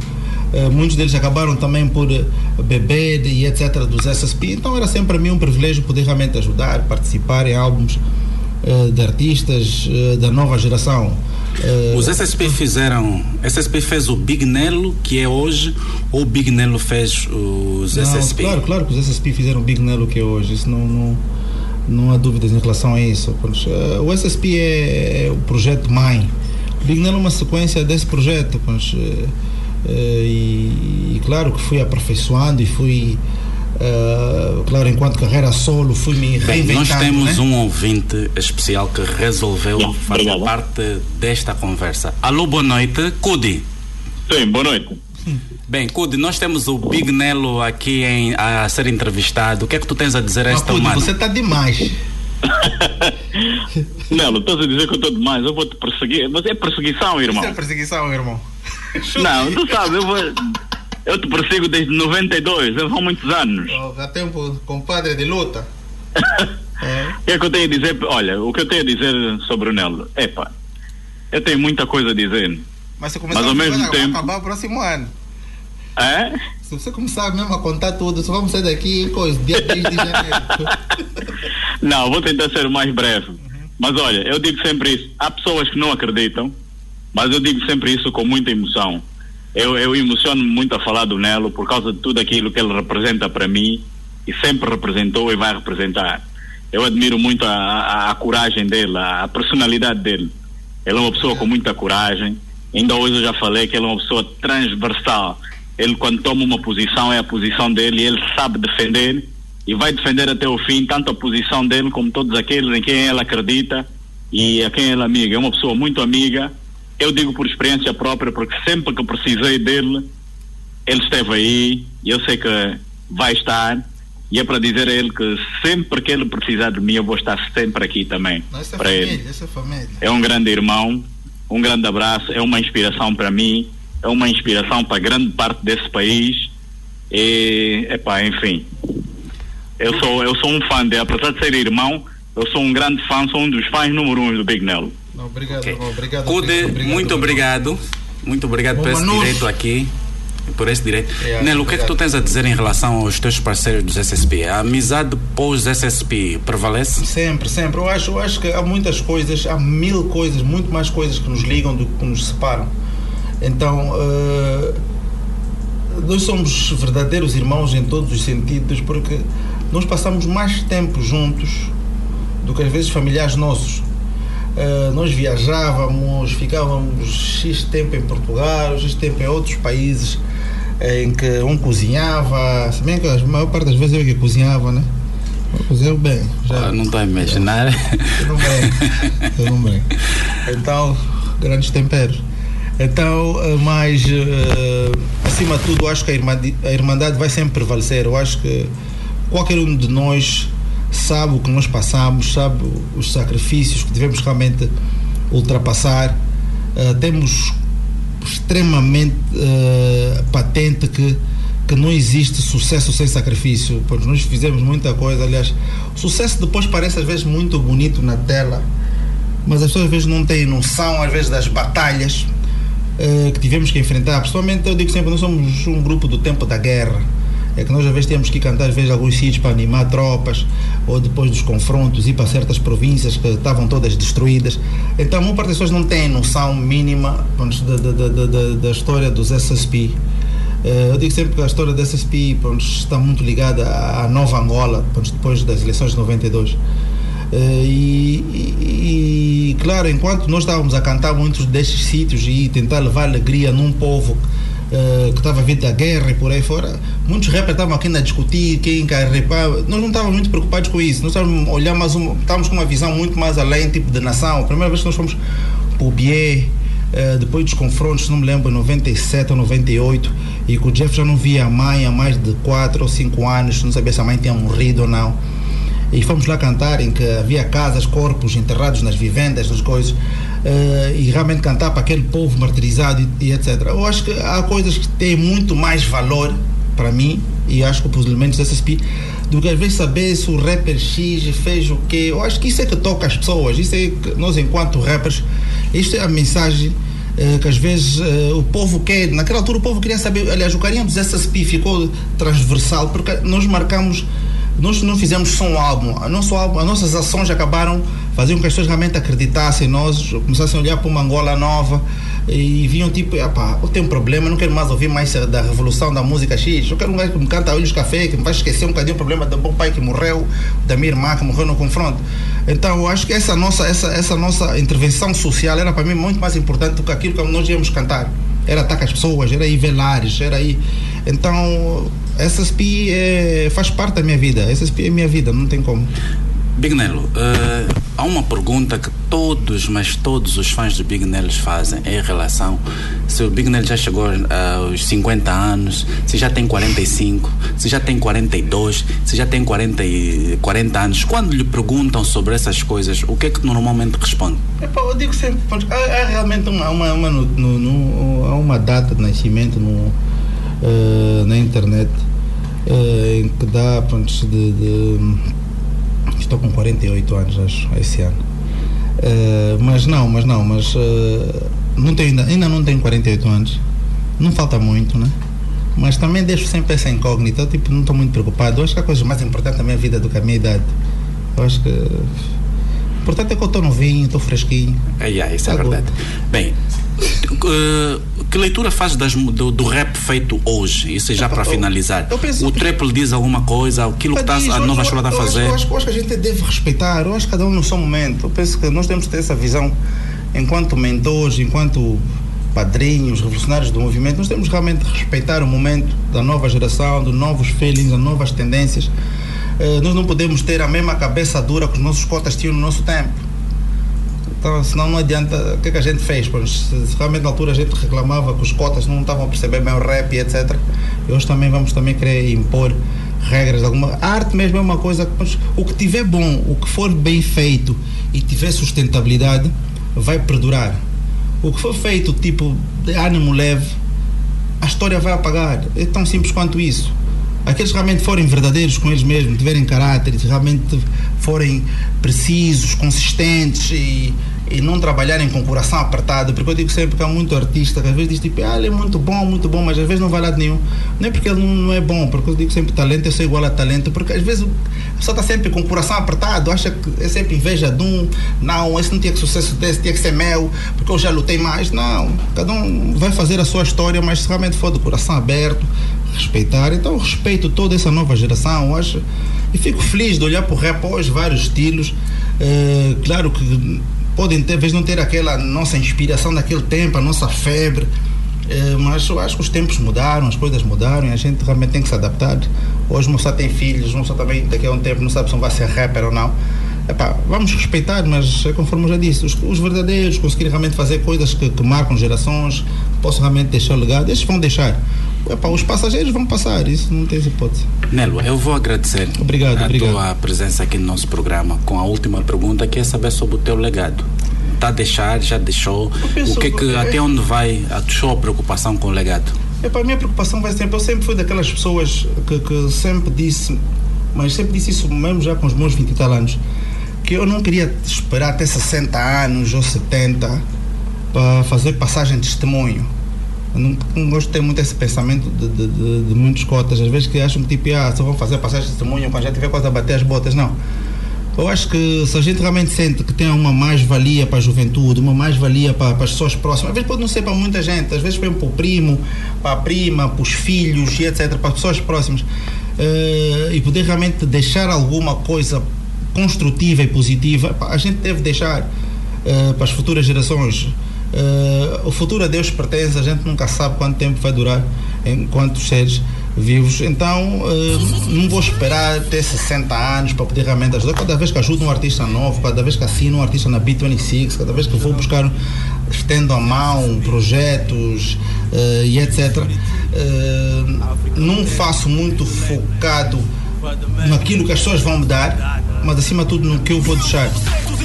Uh, muitos deles acabaram também por uh, beber e etc. dos SSP, então era sempre para mim um privilégio poder realmente ajudar, participar em álbuns uh, de artistas da nova geração.
Os SSP fizeram. SSP fez o Big Nelo, que é hoje, ou o Big Nelo fez os
não,
SSP?
Claro, claro que os SSP fizeram o Big Nelo, que é hoje. Isso não, não, não há dúvidas em relação a isso. O SSP é, é o projeto mãe. O Big Nelo é uma sequência desse projeto. E, e claro que fui aperfeiçoando e fui. Uh, claro, enquanto carreira solo, fui me reinventando. Bem,
nós temos
né?
um ouvinte especial que resolveu fazer obrigado. parte desta conversa. Alô, boa noite, Cudi.
Sim, boa noite.
Bem, Cudi, nós temos o Big Nelo aqui em, a ser entrevistado. O que é que tu tens a dizer a esta Cudi,
Você está demais.
Nelo, estás a dizer que eu estou demais, eu vou te perseguir. Mas é perseguição, irmão.
Isso é perseguição, irmão.
Não, tu sabes, eu vou. Eu te persigo desde 92, eu há muitos anos.
Oh, há tempo, compadre de luta.
é. O que é que eu tenho a dizer? Olha, o que eu tenho a dizer sobre o Nelo, epa, eu tenho muita coisa a dizer.
Mas se começar
mas ao mesmo tempo.
acabar o próximo ano.
É?
Se você começar mesmo a contar tudo, só vamos sair daqui coisa, dia 3 de janeiro.
não, vou tentar ser o mais breve. Uhum. Mas olha, eu digo sempre isso. Há pessoas que não acreditam, mas eu digo sempre isso com muita emoção eu, eu emociono-me muito a falar do Nelo por causa de tudo aquilo que ele representa para mim e sempre representou e vai representar. Eu admiro muito a, a, a coragem dele, a, a, personalidade dele. Ele é uma pessoa com muita coragem. Ainda hoje eu já falei que ele é uma pessoa transversal. Ele, quando toma uma posição, é a posição dele e ele sabe defender e vai defender até o fim, tanto a posição dele como todos aqueles em quem ele acredita e a quem ele é amiga. É uma pessoa muito amiga eu digo por experiência própria, porque sempre que precisei dele, ele esteve aí e eu sei que vai estar. E é para dizer a ele que sempre que ele precisar de mim, eu vou estar sempre aqui também.
Essa
para
família,
ele.
Essa família.
É um grande irmão, um grande abraço, é uma inspiração para mim, é uma inspiração para grande parte desse país. E, epá, enfim. Eu sou, eu sou um fã dele, apesar de ser irmão, eu sou um grande fã, sou um dos fãs número um do Big Nelo.
Não, obrigado, okay. obrigado,
Cude,
obrigado,
muito obrigado. Muito obrigado Bom, por esse direito aqui. Por esse direito. É, Nelo, o que é que tu tens a dizer em relação aos teus parceiros dos SSP? A amizade pós-SSP prevalece?
Sempre, sempre. Eu acho, eu acho que há muitas coisas, há mil coisas, muito mais coisas que nos ligam do que nos separam. Então, uh, nós somos verdadeiros irmãos em todos os sentidos, porque nós passamos mais tempo juntos do que às vezes familiares nossos. Uh, nós viajávamos, ficávamos X tempo em Portugal, X tempo em outros países em que um cozinhava, se bem que a maior parte das vezes eu que cozinhava, né? Eu cozinho bem.
Já, oh, não estou a imaginar.
Tudo bem, tudo bem. Então, grandes temperos. Então, uh, mas uh, acima de tudo, acho que a irmandade, a irmandade vai sempre prevalecer. Eu acho que qualquer um de nós sabe o que nós passamos, sabe os sacrifícios que tivemos realmente ultrapassar. Uh, temos extremamente uh, patente que, que não existe sucesso sem sacrifício. Pois nós fizemos muita coisa, aliás, o sucesso depois parece às vezes muito bonito na tela, mas as pessoas às vezes não têm noção, às vezes, das batalhas uh, que tivemos que enfrentar. Pessoalmente, eu digo sempre, nós somos um grupo do tempo da guerra é que nós às vezes temos que cantar às vezes alguns sítios para animar tropas ou depois dos confrontos ir para certas províncias que estavam todas destruídas. Então uma parte das pessoas não tem noção mínima da, da, da, da história dos SSP eh, eu digo sempre que a história da SSP está muito ligada à nova Angola depois das eleições de 92 eh, e, e, e claro enquanto nós estávamos a cantar muitos destes sítios e tentar levar alegria num povo uh, que estava vindo da guerra e por aí fora, muitos rappers estavam aqui a discutir quem rapar. Nós não estávamos muito preocupados com isso. Nós estávamos olhando mais estávamos com uma visão muito mais além, tipo de nação. A primeira vez que nós fomos para o Bié, uh, depois dos confrontos, não me lembro, em 97 ou 98, e que o Jeff já não via a mãe há mais de 4 ou 5 anos, não sabia se a mãe tinha morrido ou não e fomos lá cantar em que havia casas, corpos enterrados nas vivendas, nas coisas uh, e realmente cantar para aquele povo martirizado e, e, etc. Eu acho que há coisas que têm muito mais valor para mim e acho que os elementos SSP do que às vezes saber se o rapper X fez o quê. Eu acho que isso é que toca as pessoas, isso é que nós enquanto rappers, isto é a mensagem eh, que às vezes eh, o povo quer, naquela altura o povo queria saber, aliás o carinho dos SSP ficou transversal porque nós marcamos nós não fizemos só um álbum, a nosso álbum, as nossas ações acabaram fazendo com que as pessoas realmente acreditassem em nós, começassem a olhar para uma Angola nova e viam tipo, eu tenho um problema, não quero mais ouvir mais da revolução da música X, eu quero um gajo que me canta Olhos Café, que me vai esquecer um bocadinho o problema do meu pai que morreu, da minha irmã que morreu no confronto. Então eu acho que essa nossa, essa, essa nossa intervenção social era para mim muito mais importante do que aquilo que nós íamos cantar. Era atacar as pessoas, era ir velares, era ir. Então SSP é, faz parte da minha vida. SSP é minha vida, não tem como.
Big Nelo, uh, há uma pergunta que todos, mas todos os fãs do Big Nelo fazem em relação se o Big Nelo já chegou aos 50 anos, se já tem 45, se já tem 42, se já tem 40, 40 anos. Quando lhe perguntam sobre essas coisas, o que é que normalmente responde?
É, pô, eu digo sempre, há, realmente uma, uma, uma, no, no, no, há uma data de nascimento no uh, na internet uh, em que dá pronto, de, de, estou com 48 anos acho esse ano. Uh, mas não mas não mas não tenho ainda, ainda não tenho 48 anos. Não falta muito né? Mas também deixo sempre essa incógnita tipo não estou muito preocupado. Eu acho que a coisa mais importante da minha vida do que a minha idade. Eu acho que Portanto é que eu estou novinho, estou fresquinho.
É, é, isso é verdade. Bem, uh, que leitura faz das, do, do, rap feito hoje? Isso é já para finalizar. o trap lhe diz alguma coisa, aquilo que tá, a nova escola está a fazer?
Eu acho, eu acho, que a gente deve respeitar, eu acho que cada um no seu momento. Eu penso que nós temos que ter essa visão enquanto mentores, enquanto padrinhos, revolucionários do movimento, nós temos realmente respeitar o momento da nova geração, dos novos feelings, das novas tendências. Uh, nós não podemos ter a mesma cabeça dura que os nossos cotas tinham no nosso tempo então, senão não adianta. O que é que a gente fez? Pois, se realmente na altura a gente reclamava que os cotas não estavam a perceber bem o rap e etc. E hoje também vamos também querer impor regras alguma. A arte mesmo é uma coisa que o que tiver bom, o que for bem feito e tiver sustentabilidade, vai perdurar. O que for feito tipo de ânimo leve, a história vai apagar. É tão simples quanto isso aqueles que realmente forem verdadeiros com eles mesmos, tiverem caráter, realmente forem precisos, consistentes e e não trabalharem com o coração apertado, porque eu digo sempre que há muito artista que às vezes diz tipo, ah, ele é muito bom, muito bom, mas às vezes não vai lado nenhum. Não é porque ele não é bom, porque eu digo sempre talento, eu sou igual a talento, porque às vezes a pessoa está sempre com o coração apertado, acha que é sempre inveja de um, não, esse não tinha que sucesso desse, tinha que ser meu, porque eu já lutei mais. Não, cada um vai fazer a sua história, mas se realmente for do coração aberto, respeitar, então respeito toda essa nova geração, acho, e fico feliz de olhar para o rap hoje, vários estilos. Uh, claro que podem talvez não ter aquela nossa inspiração daquele tempo, a nossa febre, eh, mas eu acho que os tempos mudaram, as coisas mudaram e a gente realmente tem que se adaptar. Hoje o moça tem filhos, o moça também daqui a um tempo não sabe se vai ser rapper ou não. Epá, vamos respeitar, mas é conforme eu já disse, os, os verdadeiros conseguirem realmente fazer coisas que, que marcam gerações, possam realmente deixar legado, esses vão deixar. Epá, os passageiros vão passar, isso não tem hipótese.
Nelo, eu vou agradecer
obrigado,
a
obrigado.
tua presença aqui no nosso programa com a última pergunta, que é saber sobre o teu legado. Está a deixar, já deixou? O que é que, até onde vai a tua preocupação com o legado?
Epá, a minha preocupação vai sempre, eu sempre fui daquelas pessoas que, que sempre disse, mas sempre disse isso mesmo já com os meus 20 e tal anos, que eu não queria esperar até 60 anos ou 70 para fazer passagem de testemunho não, não gosto de ter muito esse pensamento de, de, de, de muitos cotas, às vezes que acham que tipo, ah, só vão fazer passagem de testemunho quando já tiver coisa a bater as botas. Não. Eu acho que se a gente realmente sente que tem uma mais-valia para a juventude, uma mais-valia para, para, as pessoas próximas, às vezes pode não ser para muita gente, às vezes para o primo, para a prima, para os filhos e etc., para as pessoas próximas, uh, e poder realmente deixar alguma coisa construtiva e positiva, a gente deve deixar uh, para as futuras gerações. Uh, o futuro a Deus pertence, a gente nunca sabe quanto tempo vai durar enquanto seres vivos. Então, uh, não vou esperar ter 60 anos para poder realmente ajudar. Cada vez que ajudo um artista novo, cada vez que assino um artista na B26, cada vez que vou buscar, estendo a mão projetos uh, e etc., não faço muito focado naquilo que as pessoas vão me dar, mas acima de tudo no que eu vou deixar.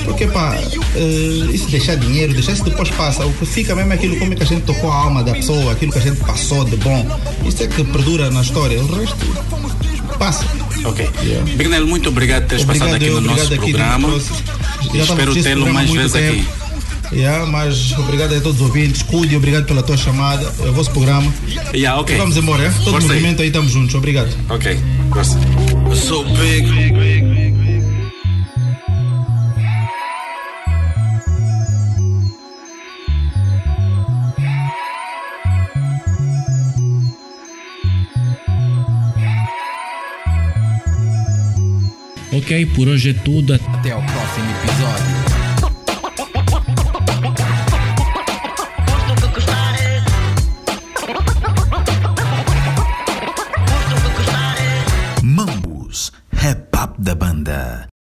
Porque, pá, uh, isso deixar dinheiro, deixar isso depois passa. O que fica mesmo é aquilo como é que a gente tocou a alma da pessoa, aquilo que a gente passou de bom. Isso é que perdura na história. O resto passa.
Ok. Bignel, muito obrigado por teres
Obrigado,
passado aqui
eu,
no nosso
aqui,
programa. espero tê-lo mais vezes aqui.
Yeah, mas obrigado a todos os ouvintes. Cuide, obrigado pela tua chamada. É o vosso programa.
Yeah, ok.
E vamos embora, é? Todo
Força
o
aí.
movimento aí, estamos juntos. Obrigado.
Ok, força.
So big.
Ok, por hoje é tudo.
Até ao próximo episódio.